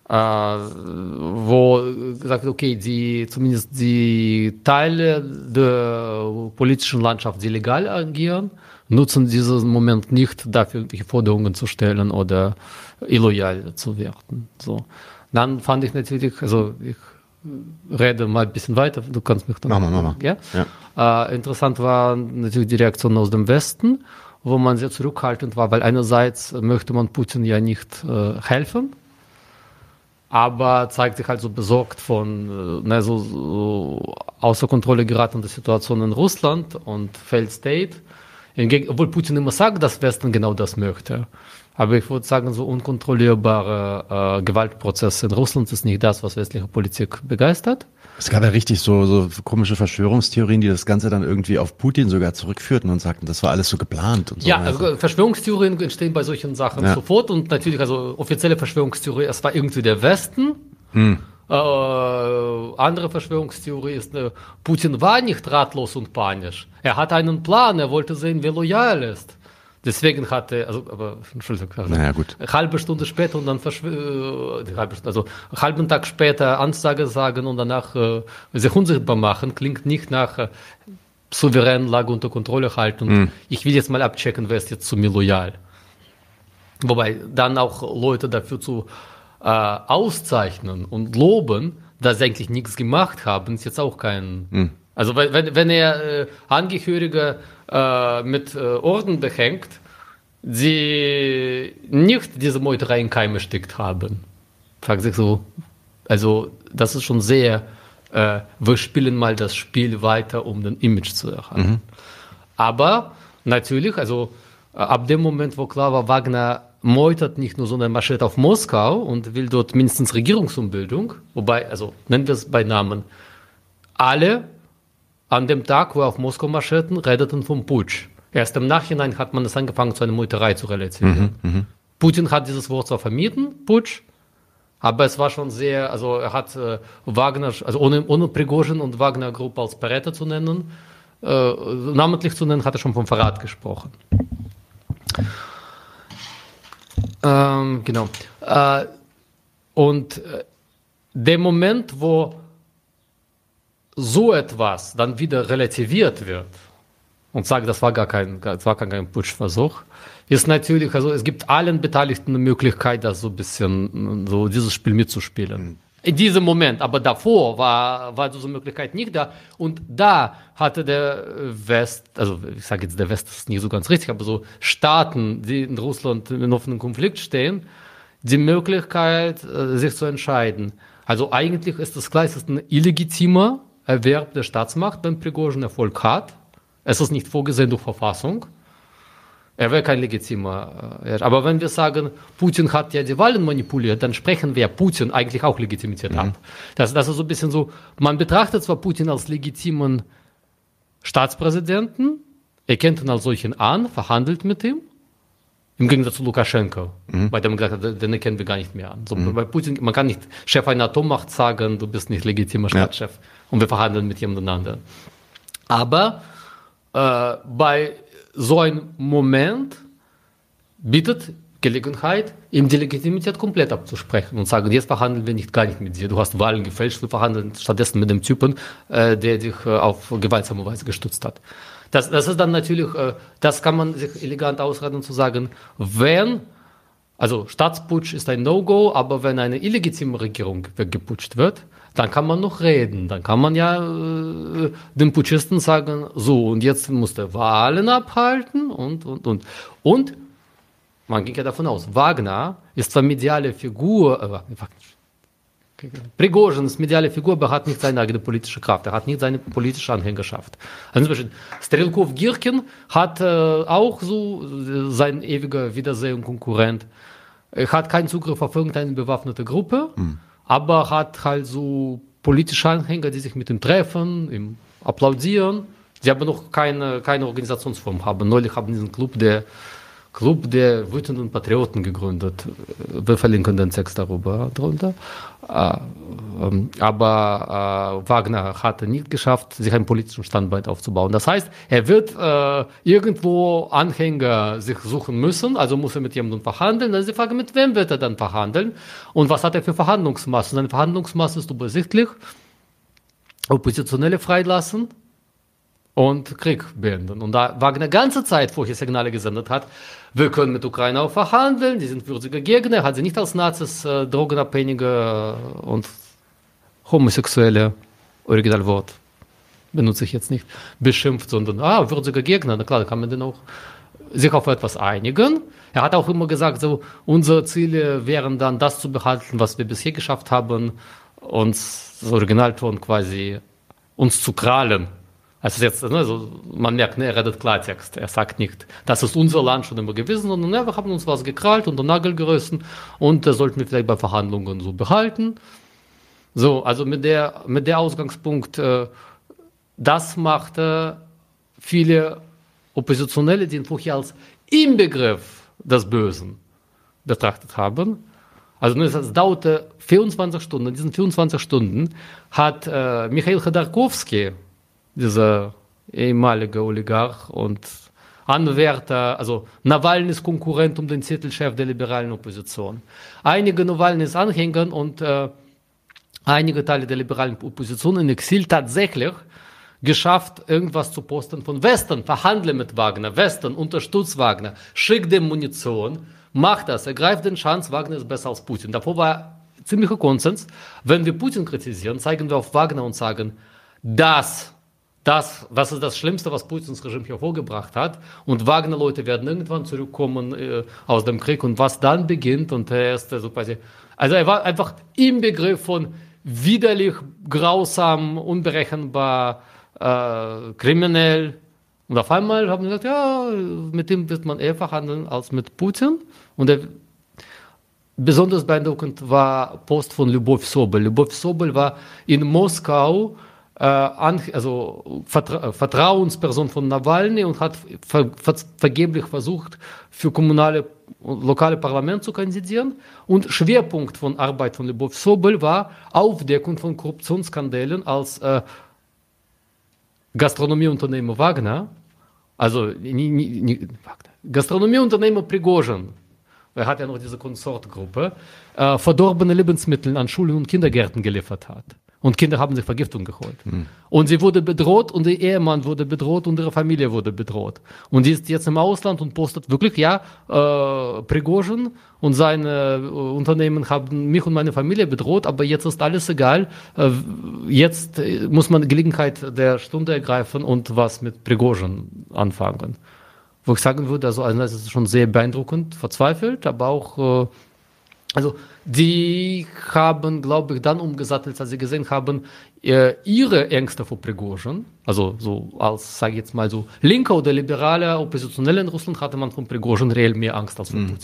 Äh, wo gesagt okay, die, zumindest die Teile der politischen Landschaft, die legal agieren, nutzen diesen Moment nicht dafür, irgendwelche Forderungen zu stellen oder illoyal zu werden. So. Dann fand ich natürlich, also ich rede mal ein bisschen weiter, du kannst mich dann. Mach mal, mach mal. Ja? ja. Äh, interessant war natürlich die Reaktion aus dem Westen, wo man sehr zurückhaltend war, weil einerseits möchte man Putin ja nicht äh, helfen, aber zeigt sich halt so besorgt von äh, ne, so, so außer Kontrolle geratene Situation in Russland und Failed State. Obwohl Putin immer sagt, dass Westen genau das möchte. Aber ich würde sagen, so unkontrollierbare äh, Gewaltprozesse in Russland ist nicht das, was westliche Politik begeistert. Es gab ja richtig so, so komische Verschwörungstheorien, die das Ganze dann irgendwie auf Putin sogar zurückführten und sagten, das war alles so geplant und so. Ja, also Verschwörungstheorien entstehen bei solchen Sachen ja. sofort und natürlich, also offizielle Verschwörungstheorie, es war irgendwie der Westen. Hm. Äh, andere Verschwörungstheorie ist, äh, Putin war nicht ratlos und panisch. Er hat einen Plan, er wollte sehen, wer loyal ist. Deswegen hatte, also, aber, Entschuldigung, also, naja, gut. Halbe Stunde später und dann äh, halbe, also halben Tag später Ansage sagen und danach äh, sich unsichtbar machen, klingt nicht nach äh, souveränen Lage unter Kontrolle halten. Mhm. Ich will jetzt mal abchecken, wer ist jetzt zu mir loyal. Wobei dann auch Leute dafür zu äh, auszeichnen und loben, dass sie eigentlich nichts gemacht haben, ist jetzt auch kein. Mhm. Also wenn, wenn er äh, Angehöriger äh, mit äh, Orden behängt, die nicht diese Meuterei in Keime steckt haben. Fragt sich so, also das ist schon sehr, äh, wir spielen mal das Spiel weiter, um den Image zu erhalten. Mhm. Aber natürlich, also äh, ab dem Moment, wo klar war, Wagner meutert nicht nur, sondern marschiert auf Moskau und will dort mindestens Regierungsumbildung, wobei, also nennen wir es bei Namen, alle an dem Tag, wo er auf Moskau marschierten, redeten vom Putsch. Erst im Nachhinein hat man es angefangen, zu einer Meuterei zu relativieren. Mhm, mh. Putin hat dieses Wort zwar vermieden, Putsch, aber es war schon sehr, also er hat äh, Wagner, also ohne, ohne Prigozhin und Wagner-Gruppe als Verräter zu nennen, äh, namentlich zu nennen, hat er schon vom Verrat gesprochen. Ähm, genau. Äh, und äh, der Moment, wo so etwas dann wieder relativiert wird und sagt, das war gar kein, das war gar kein Putschversuch, ist natürlich, also es gibt allen Beteiligten eine Möglichkeit, das so ein bisschen, so dieses Spiel mitzuspielen. In diesem Moment, aber davor war, war diese Möglichkeit nicht da. Und da hatte der West, also ich sage jetzt, der West ist nicht so ganz richtig, aber so Staaten, die in Russland in offenen Konflikt stehen, die Möglichkeit, äh, sich zu entscheiden. Also eigentlich ist das gleich, ist ein illegitimer Erwerb der Staatsmacht, wenn Prigozhin Erfolg hat. Es ist nicht vorgesehen durch Verfassung. Er wäre kein legitimer. Äh, aber wenn wir sagen, Putin hat ja die Wahlen manipuliert, dann sprechen wir Putin eigentlich auch Legitimität mhm. ab. Das, das ist so ein bisschen so, man betrachtet zwar Putin als legitimen Staatspräsidenten, erkennt ihn als solchen an, verhandelt mit ihm, im Gegensatz zu Lukaschenko, mhm. bei dem man gesagt hat, den erkennen wir gar nicht mehr an. So, mhm. Bei Putin, man kann nicht Chef einer Atommacht sagen, du bist nicht legitimer Staatschef. Ja und wir verhandeln mit jemand anderem. Aber äh, bei so einem Moment bietet Gelegenheit, ihm die Legitimität komplett abzusprechen und sagen, jetzt verhandeln wir nicht gar nicht mit dir. Du hast Wahlen gefälscht, wir verhandeln stattdessen mit dem Typen, äh, der dich äh, auf gewaltsame Weise gestützt hat. Das, das ist dann natürlich, äh, das kann man sich elegant ausreden zu sagen, wenn, also Staatsputsch ist ein No-Go, aber wenn eine illegitime Regierung weggeputscht wird, dann kann man noch reden. Dann kann man ja äh, den Putschisten sagen, so, und jetzt muss der Wahlen abhalten und, und, und. Und man ging ja davon aus, Wagner ist zwar mediale Figur, äh, Prigozhin ist mediale Figur, aber hat nicht seine eigene politische Kraft. Er hat nicht seine politische Anhängerschaft. Also zum Beispiel Strelkov Girkin hat äh, auch so äh, sein ewiger Wiedersehen Konkurrent. Er hat keinen Zugriff auf irgendeine bewaffnete Gruppe, mhm. Aber hat halt so politische Anhänger, die sich mit ihm treffen, ihm applaudieren. Sie haben noch keine, keine Organisationsform haben. Neulich haben diesen Club, der Club der wütenden Patrioten gegründet. Wir verlinken den Text darüber drunter. Äh, ähm, aber äh, Wagner hatte nicht geschafft, sich einen politischen Standbein aufzubauen. Das heißt, er wird äh, irgendwo Anhänger sich suchen müssen, also muss er mit jemandem verhandeln. Dann ist die Frage, mit wem wird er dann verhandeln und was hat er für Verhandlungsmasse? Seine Verhandlungsmasse ist übersichtlich. Oppositionelle freilassen, und Krieg beenden. Und da Wagner ganze Zeit vorher Signale gesendet hat, wir können mit Ukraine auch verhandeln, die sind würdige Gegner, hat sie nicht als Nazis, äh, Drogenabhängige und Homosexuelle, Originalwort, benutze ich jetzt nicht, beschimpft, sondern, ah, würdige Gegner, na klar, da kann man dann auch sich auf etwas einigen. Er hat auch immer gesagt, so, unsere Ziele wären dann das zu behalten, was wir bisher geschafft haben, uns, das Originalton quasi, uns zu krallen also jetzt, ne, also man merkt, ne, er redet Klartext. Er sagt nicht, das ist unser Land schon immer gewesen, sondern ne, wir haben uns was gekrallt und den Nagel gerissen und das sollten wir vielleicht bei Verhandlungen so behalten. So, also mit der, mit der Ausgangspunkt, äh, das machte viele Oppositionelle, die ihn vorher als Inbegriff des Bösen betrachtet haben. Also ne, es dauerte 24 Stunden. In diesen 24 Stunden hat äh, Michael Khodorkovsky, dieser ehemalige Oligarch und Anwärter, also Nawalnys Konkurrent um den Titelchef der liberalen Opposition. Einige Nawalnys Anhänger und äh, einige Teile der liberalen Opposition in Exil tatsächlich geschafft, irgendwas zu posten von Westen, verhandle mit Wagner, Westen, unterstützt Wagner, schick dem Munition, mach das, ergreift den Chance, Wagner ist besser als Putin. Davor war ziemlicher Konsens. Wenn wir Putin kritisieren, zeigen wir auf Wagner und sagen, das das, was ist das Schlimmste, was Putins Regime hervorgebracht hat. Und Wagner-Leute werden irgendwann zurückkommen äh, aus dem Krieg. Und was dann beginnt, und er ist also quasi, also er war einfach im Begriff von widerlich, grausam, unberechenbar, äh, kriminell. Und auf einmal haben sie gesagt, ja, mit dem wird man eher verhandeln als mit Putin. Und er, besonders beeindruckend war Post von Lubov Sobel. Lubov Sobel war in Moskau äh, also Vertra Vertrauensperson von Nawalny und hat ver ver vergeblich versucht, für kommunale und lokale Parlament zu kandidieren. Und Schwerpunkt von Arbeit von Lubov Sobel war Aufdeckung von Korruptionsskandalen als äh, Gastronomieunternehmer Wagner, also Gastronomieunternehmer Prigozhin, er hat ja noch diese Konsortgruppe, äh, verdorbene Lebensmittel an Schulen und Kindergärten geliefert hat. Und Kinder haben sich Vergiftung geholt. Mhm. Und sie wurde bedroht und ihr Ehemann wurde bedroht und ihre Familie wurde bedroht. Und sie ist jetzt im Ausland und postet wirklich, ja, äh, Prigozhin und seine äh, Unternehmen haben mich und meine Familie bedroht, aber jetzt ist alles egal. Äh, jetzt muss man Gelegenheit der Stunde ergreifen und was mit Prigozhin anfangen. Wo ich sagen würde, also, also das ist schon sehr beeindruckend, verzweifelt, aber auch äh, also die haben, glaube ich, dann umgesattelt, als sie gesehen haben, äh, ihre Ängste vor Prigozhin, also so als, sage ich jetzt mal so, linker oder liberaler Oppositionelle in Russland hatte man von Prigozhin reell mehr Angst als von mhm.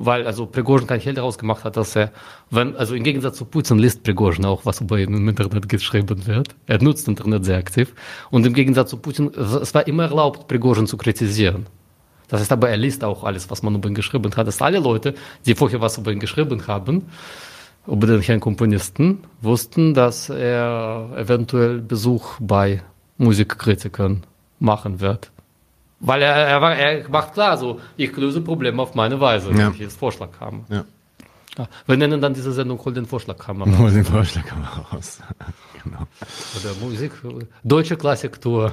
Weil also Prigozhin kein Held daraus gemacht hat, dass er, wenn, also im Gegensatz zu Putin liest Prigozhin auch, was über ihn im Internet geschrieben wird. Er nutzt Internet sehr aktiv. Und im Gegensatz zu Putin, es war immer erlaubt, Prigozhin zu kritisieren. Das heißt aber, er liest auch alles, was man über ihn geschrieben hat. Dass alle Leute, die vorher was über ihn geschrieben haben, über den Herrn Komponisten, wussten, dass er eventuell Besuch bei Musikkritikern machen wird. Weil er, er, er macht klar, so, ich löse Probleme auf meine Weise, wenn Ja. ich jetzt Vorschlag habe. Ja. Ja. Wir nennen dann diese Sendung Hol den Vorschlaghammer. Hol den Vorschlaghammer raus. genau. Oder Musik, deutsche Klassiktour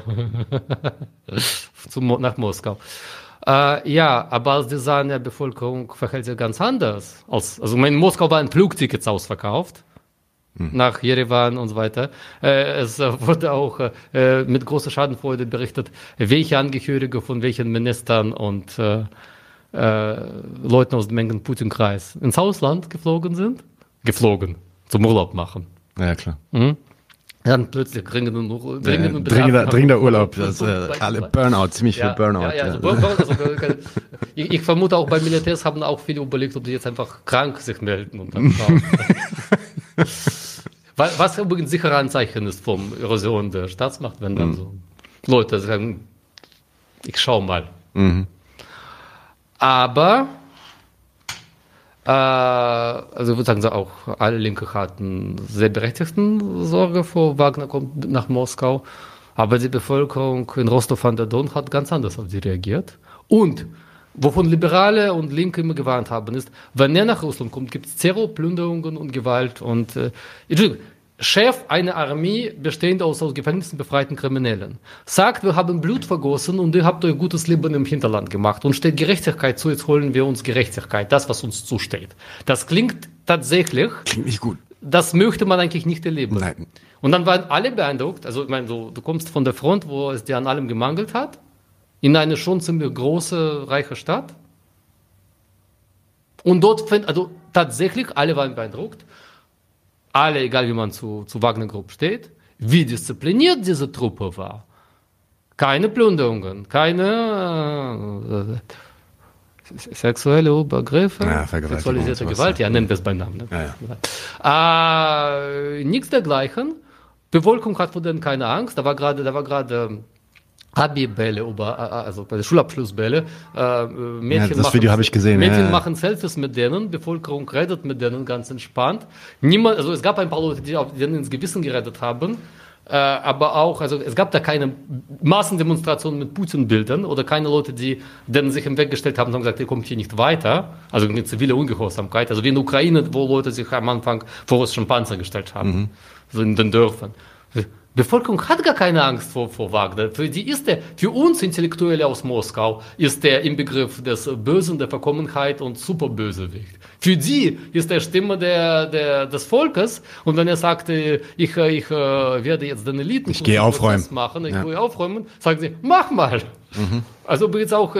nach Moskau. Äh, ja, aber als Design der Bevölkerung verhält sich ganz anders. Als, also in Moskau waren Flugtickets ausverkauft. Nach Jerewan und so weiter. Äh, es äh, wurde auch äh, mit großer Schadenfreude berichtet, welche Angehörige von welchen Ministern und Leuten aus dem engen Putin-Kreis ins Ausland geflogen sind. Geflogen. Zum Urlaub machen. Ja, klar. Dann plötzlich dringenden, dringenden Bedarf dringender, dringender Urlaub. Das, äh, alle Burnout, ziemlich ja, viel Burnout. Ja, ja, ja. also, Burnout, also, ich, ich vermute auch bei Militärs haben auch viele überlegt, ob die jetzt einfach krank sich melden und dann schauen. Wa- Was übrigens sicher ein Zeichen ist vom Erosion der Staatsmacht, wenn Mhm. dann so Leute sagen, ich schau mal. Mhm. Aber äh, also ich würde sagen, so auch alle Linke hatten sehr berechtigten Sorge vor Wagner kommt nach Moskau. Aber die Bevölkerung in Rostov an der Don hat ganz anders auf sie reagiert. Und wovon Liberale und Linke immer gewarnt haben, ist, wenn er nach Russland kommt, gibt es Terror, Plünderungen und Gewalt. Und äh, Entschuldigung, Chef einer Armee bestehend aus aus Gefängnissen befreiten Kriminellen sagt, wir haben Blut vergossen und ihr habt euer gutes Leben im Hinterland gemacht und steht Gerechtigkeit zu, jetzt holen wir uns Gerechtigkeit, das, was uns zusteht. Das klingt tatsächlich, Klingt nicht gut. das möchte man eigentlich nicht erleben. Nein. Und dann waren alle beeindruckt, also ich meine, so, du kommst von der Front, wo es dir an allem gemangelt hat, in eine schon ziemlich große, reiche Stadt. Und dort, find, also tatsächlich, alle waren beeindruckt. Alle, egal wie man zu, zu Wagner Group steht, wie diszipliniert diese Truppe war. Keine Plünderungen, keine äh, sexuelle Übergriffe, Ja, sexualisierte Gewalt, ja. ja, nennen wir es beim Namen. Ne? Ja, Äh, nichts dergleichen. Bevölkerung hat vor denen keine Angst. Da war gerade, da war gerade ähm, Abi-Bälle, über, äh, also bei Schulabschlussbälle. Äh, Mädchen Ja, das Video habe ich gesehen, Mädchen ja, machen Selfies mit denen, Bevölkerung redet mit denen ganz entspannt. Niemand, also es gab ein paar Leute, die auf denen ins Gewissen gerettet haben. Äh, aber auch, also es gab da keine Massendemonstrationen mit Putin-Bildern oder keine Leute, die denen sich im Weg gestellt haben und haben gesagt, ihr kommt hier nicht weiter. Also eine zivile Ungehorsamkeit. Also wie in der Ukraine, wo Leute sich am Anfang vor russischen Panzer gestellt haben. So in den Dörfern. Bevölkerung hat gar keine Angst vor, vor Wagner. Für die ist der, für uns Intellektuelle aus Moskau ist der im Begriff des Bösen, der Verkommenheit und Superbösewicht. Für die ist der Stimme der, der, des Volkes. Und wenn er sagt, äh, ich, äh, ich äh, werde jetzt den Eliten Ich gehe aufräumen. machen, ich Ja. gehe aufräumen, sagen sie, mach mal. Also jetzt auch äh,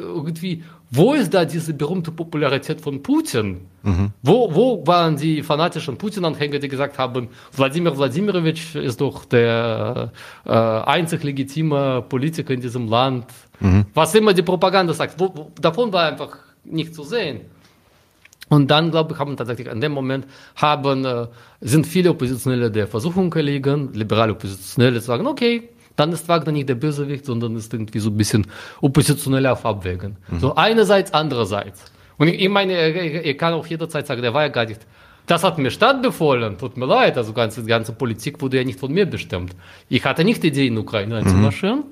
irgendwie, wo ist da diese berühmte Popularität von Putin? Wo, wo waren die fanatischen Putin-Anhänger, die gesagt haben, Wladimir Wladimirovich ist doch der äh, einzig legitime Politiker in diesem Land? Was immer die Propaganda sagt, wo, wo, davon war einfach nicht zu sehen. Und dann, glaube ich, haben tatsächlich an dem Moment haben, äh, sind viele Oppositionelle der Versuchung erlegen, liberale Oppositionelle zu sagen, okay, dann ist Wagner nicht der Bösewicht, sondern ist irgendwie so ein bisschen oppositionell auf Abwägen. So einerseits, andererseits. Und ich, meine, ich, ich kann auch jederzeit sagen, der war ja gar nicht, das hat mir Stadt befohlen, tut mir leid, also ganze, die ganze Politik wurde ja nicht von mir bestimmt. Ich hatte nicht die Idee, in Ukraine einzumarschieren.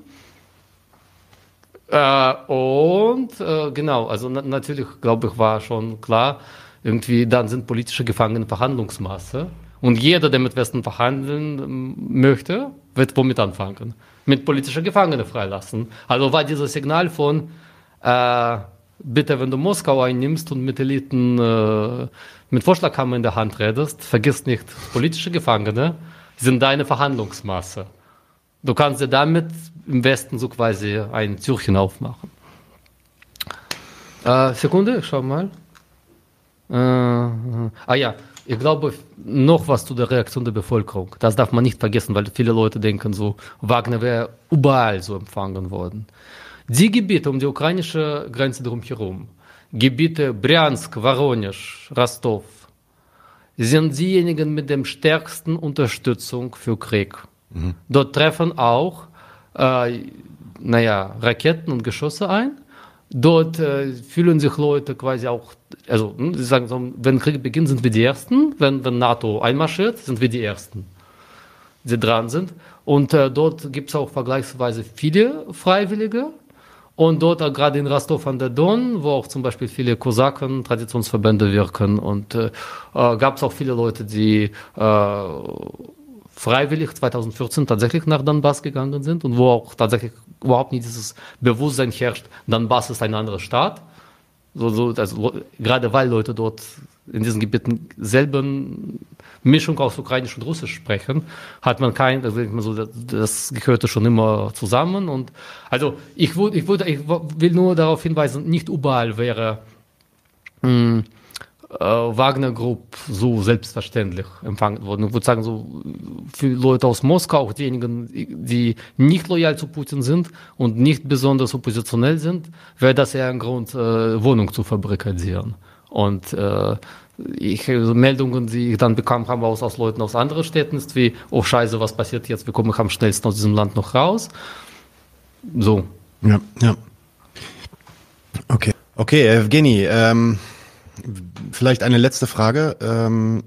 Äh, und äh, genau, also na natürlich, glaube ich, war schon klar, irgendwie dann sind politische Gefangene Verhandlungsmasse. Und jeder, der mit Westen verhandeln ähm, möchte, wird womit anfangen? Mit politischer Gefangene freilassen. Also war dieses Signal von, äh, bitte, wenn du Moskau einnimmst und mit Eliten, äh, mit Vorschlaghammer in der Hand redest, vergiss nicht, politische Gefangene sind deine Verhandlungsmasse. Du kannst dir damit im Westen so quasi ein Türchen aufmachen. Äh, Sekunde, ich schau mal. Äh, ah ja, ich glaube noch was zu der Reaktion der Bevölkerung. Das darf man nicht vergessen, weil viele Leute denken so, Wagner wäre überall so empfangen worden. Die Gebiete um die ukrainische Grenze drumherum, Gebiete Bryansk, Voronezh, Rostov, sind diejenigen mit dem stärksten Unterstützung für Krieg. Dort treffen auch, äh, naja, Raketen und Geschosse ein. Dort äh, fühlen sich Leute quasi auch, also hm, sie sagen so, wenn Krieg beginnt, sind wir die Ersten. Wenn, wenn NATO einmarschiert, sind wir die Ersten, die dran sind. Und äh, dort gibt es auch vergleichsweise viele Freiwillige. Und dort äh, gerade in Rostov an der Don, wo auch zum Beispiel viele Kosaken, Traditionsverbände wirken und äh, äh gab es auch viele Leute, die äh, freiwillig 2014 tatsächlich nach Donbass gegangen sind und wo auch tatsächlich überhaupt nicht dieses Bewusstsein herrscht, Donbass ist ein anderer Staat. So, so, also, gerade weil Leute dort in diesen Gebieten selben Mischung aus Ukrainisch und Russisch sprechen, hat man kein, also so, das gehörte schon immer zusammen. Und also ich, würde, ich, würde, ich will nur darauf hinweisen, nicht überall wäre mh, hm, äh, Wagner Group so selbstverständlich empfangen worden. Ich würde sagen, so für Leute aus Moskau, auch diejenigen, die nicht loyal zu Putin sind und nicht besonders oppositionell sind, wäre das eher ein Grund, äh, Wohnung zu fabrikieren. Und äh, ich, also Meldungen, die ich dann bekam, haben aus, aus Leuten aus anderen Städten, ist wie, oh Scheiße, was passiert jetzt? Wir kommen am schnellsten aus diesem Land noch raus. So. Ja, ja. Okay. Okay, Evgeny, ähm, vielleicht eine letzte Frage, ähm,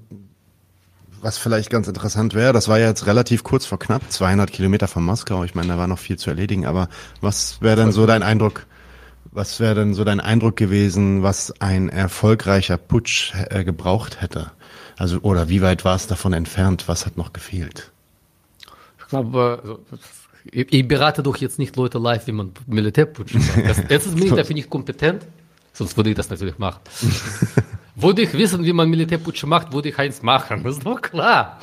was vielleicht ganz interessant wäre. Das war ja jetzt relativ kurz vor knapp, 200 Kilometer von Moskau. Ich meine, da war noch viel zu erledigen, aber was wäre denn so dein Eindruck? Was wäre denn so dein Eindruck gewesen, was ein erfolgreicher Putsch äh, gebraucht hätte? Also, oder wie weit war es davon entfernt? Was hat noch gefehlt? Ich glaube, also, ich, ich berate doch jetzt nicht Leute live, wie man Militärputsch macht. Das, erstens bin ich dafür nicht kompetent, sonst würde ich das natürlich machen. Würde ich wissen, wie man Militärputsch macht, würde ich eins machen. Das ist doch klar.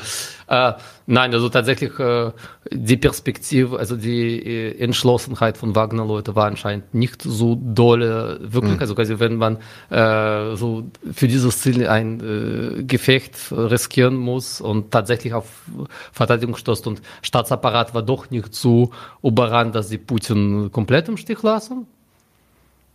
Äh, nein, also tatsächlich äh, die Perspektive, also die äh, Entschlossenheit von Wagner-Leute war anscheinend nicht so dolle, wirklich. Mhm. Also quasi, wenn man äh, so für dieses Ziel ein äh, Gefecht riskieren muss und tatsächlich auf Verteidigung stößt und Staatsapparat war doch nicht so überrannt, dass sie Putin komplett im Stich lassen.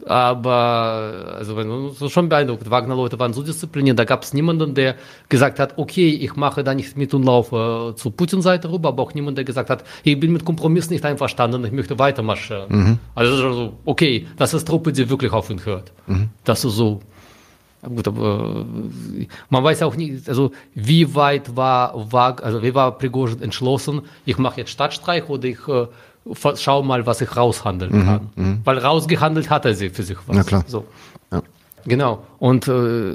Aber also wenn so schon beeindruckt, Wagner-Leute waren so diszipliniert, da gab es niemanden, der gesagt hat, okay, ich mache da nicht mit und laufe zur Putin-Seite rüber, aber auch niemand, der gesagt hat, ich bin mit Kompromiss nicht einverstanden, ich möchte weitermarschieren. Mhm. Also so, okay, das ist Truppe, die wirklich auf ihn hört. Mhm. Das ist so. Gut, aber man weiß auch nicht, also wie weit war, war also wie war Prigozhin entschlossen, ich mache jetzt Stadtstreich oder ich äh, schau mal, was ich raushandeln mhm, kann. Mhm. Weil rausgehandelt hat er sie für sich was. Na klar. So. Ja. Genau. Und äh,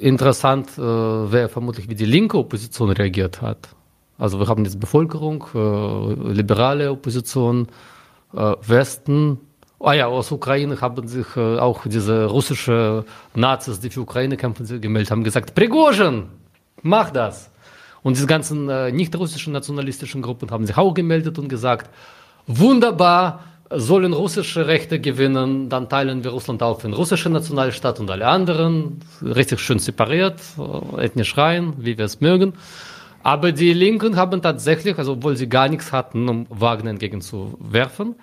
interessant äh, wäre vermutlich, wie die linke Opposition reagiert hat. Also wir haben jetzt Bevölkerung, äh, liberale Opposition, äh, Westen. Ah ja, aus Ukraine haben sich äh, auch diese russische Nazis, die für Ukraine kämpfen, gemeldet, haben gesagt, Prigozhin, mach das. Und diese ganzen äh, nicht-russischen nationalistischen Gruppen haben sich auch gemeldet und gesagt, wunderbar, sollen russische Rechte gewinnen, dann teilen wir Russland auf in russische Nationalstaat und alle anderen, richtig schön separiert, äh, ethnisch rein, wie wir es mögen. Aber die Linken haben tatsächlich, also obwohl sie gar nichts hatten, um Wagner entgegenzuwerfen,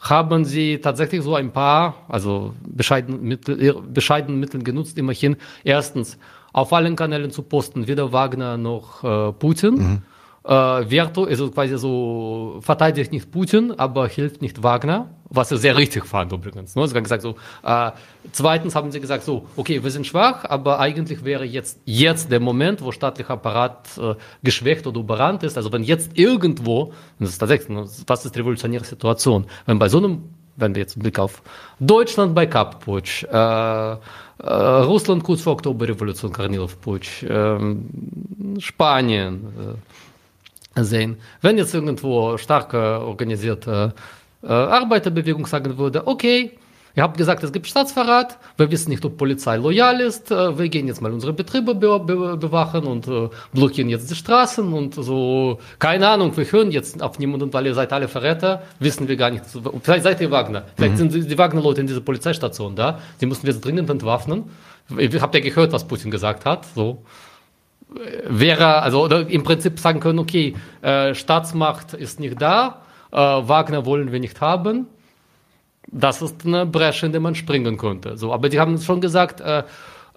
haben sie tatsächlich so ein paar, also bescheidene Mittel, bescheidene Mittel genutzt, immerhin erstens auf allen Kanälen zu posten, weder Wagner noch äh, Putin. Mhm äh, Verto, also quasi so verteidigt nicht Putin, aber hilft nicht Wagner, was er sehr richtig fand übrigens. Ne? Sie haben gesagt so, äh, zweitens haben sie gesagt so, okay, wir sind schwach, aber eigentlich wäre jetzt jetzt der Moment, wo staatlicher Apparat äh, geschwächt oder überrannt ist. Also wenn jetzt irgendwo, das ist tatsächlich, ne, was ist revolutionäre Situation, wenn bei so einem wenn wir jetzt einen Blick auf Deutschland bei Kapp-Putsch, äh, äh, Russland kurz vor Oktoberrevolution, Kornilov-Putsch, äh, Spanien, äh, sehen. Wenn jetzt irgendwo stark organisierte äh, Arbeiterbewegung sagen würde, okay, ihr habt gesagt, es gibt Staatsverrat, wir wissen nicht, ob Polizei loyal ist, äh, wir gehen jetzt mal unsere Betriebe be be bewachen und äh, blockieren jetzt die Straßen und so, keine Ahnung, wir hören jetzt auf niemanden, weil ihr seid alle Verräter, wissen wir gar nicht, vielleicht seid ihr Wagner, vielleicht mhm. sind die Wagner-Leute in dieser Polizeistation da, die müssen wir jetzt dringend entwaffnen. Habt ihr gehört, was Putin gesagt hat? So wäre, also oder im Prinzip sagen können, okay, äh, Staatsmacht ist nicht da, äh, Wagner wollen wir nicht haben. Das ist eine Bresche, in der man springen könnte. So, aber die haben schon gesagt, äh,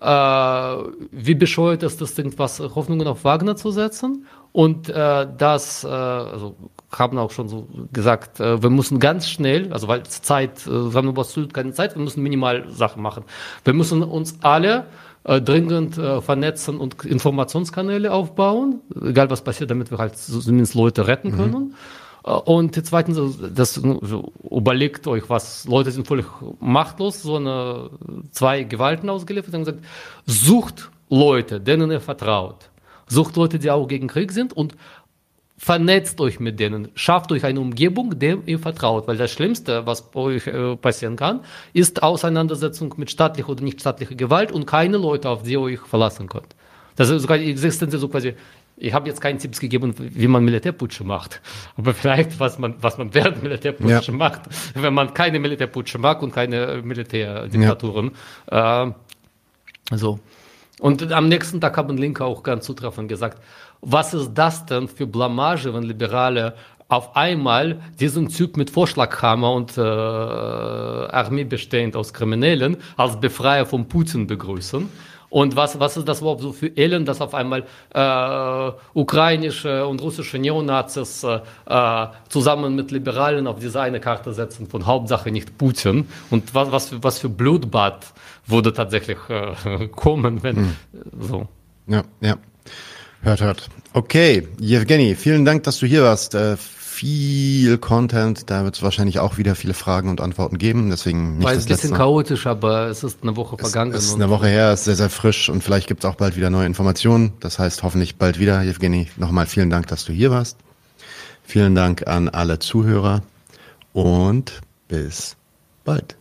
äh, wie bescheuert ist es, irgendwas Hoffnungen auf Wagner zu setzen. Und äh, das, äh, also haben auch schon so gesagt, äh, wir müssen ganz schnell, also weil Zeit, äh, wir haben über keine Zeit, wir müssen minimal Sachen machen. Wir müssen uns alle dringend äh, vernetzen und Informationskanäle aufbauen, egal was passiert, damit wir halt zumindest Leute retten mhm. können. Mhm. Äh, und zweitens, das so, überlegt euch, was Leute sind völlig machtlos, so eine zwei Gewalten ausgeliefert und gesagt, sucht Leute, denen ihr vertraut. Sucht Leute, die auch gegen Krieg sind und vernetzt euch mit denen, schafft euch eine Umgebung, dem ihr vertraut, weil das Schlimmste, was euch äh, passieren kann, ist Auseinandersetzung mit staatlicher oder nicht staatlicher Gewalt und keine Leute, auf die ihr euch verlassen könnt. Das ist sogar existenz so quasi, ich habe jetzt keinen Tipps gegeben, wie man Militärputsche macht, aber vielleicht, was man, was man während Militärputsche ja. macht, wenn man keine Militärputsche mag und keine Militärdiktaturen. Ja. Äh, so. Und am nächsten Tag haben Linke auch ganz zutreffend gesagt, was ist das denn für Blamage, wenn Liberale auf einmal diesen Typ mit Vorschlaghammer und äh, Armee bestehend aus Kriminellen als Befreier von Putin begrüßen. Und was, was ist das überhaupt so für Elend, dass auf einmal äh, ukrainische und russische Neonazis äh, äh, zusammen mit Liberalen auf diese eine Karte setzen von Hauptsache nicht Putin? Und was, was, für, was für Blutbad würde tatsächlich äh, kommen, wenn mhm. so. Ja, ja. Hört, hört. Okay, Jewgeni, vielen Dank, dass du hier warst. Äh, viel Content, da wird es wahrscheinlich auch wieder viele Fragen und Antworten geben. Deswegen nicht Weil es ein bisschen chaotisch, aber es ist eine Woche vergangen. Es ist eine Woche her, ist sehr, sehr frisch und vielleicht gibt es auch bald wieder neue Informationen. Das heißt hoffentlich bald wieder. Jewgeni, nochmal vielen Dank, dass du hier warst. Vielen Dank an alle Zuhörer und bis bald.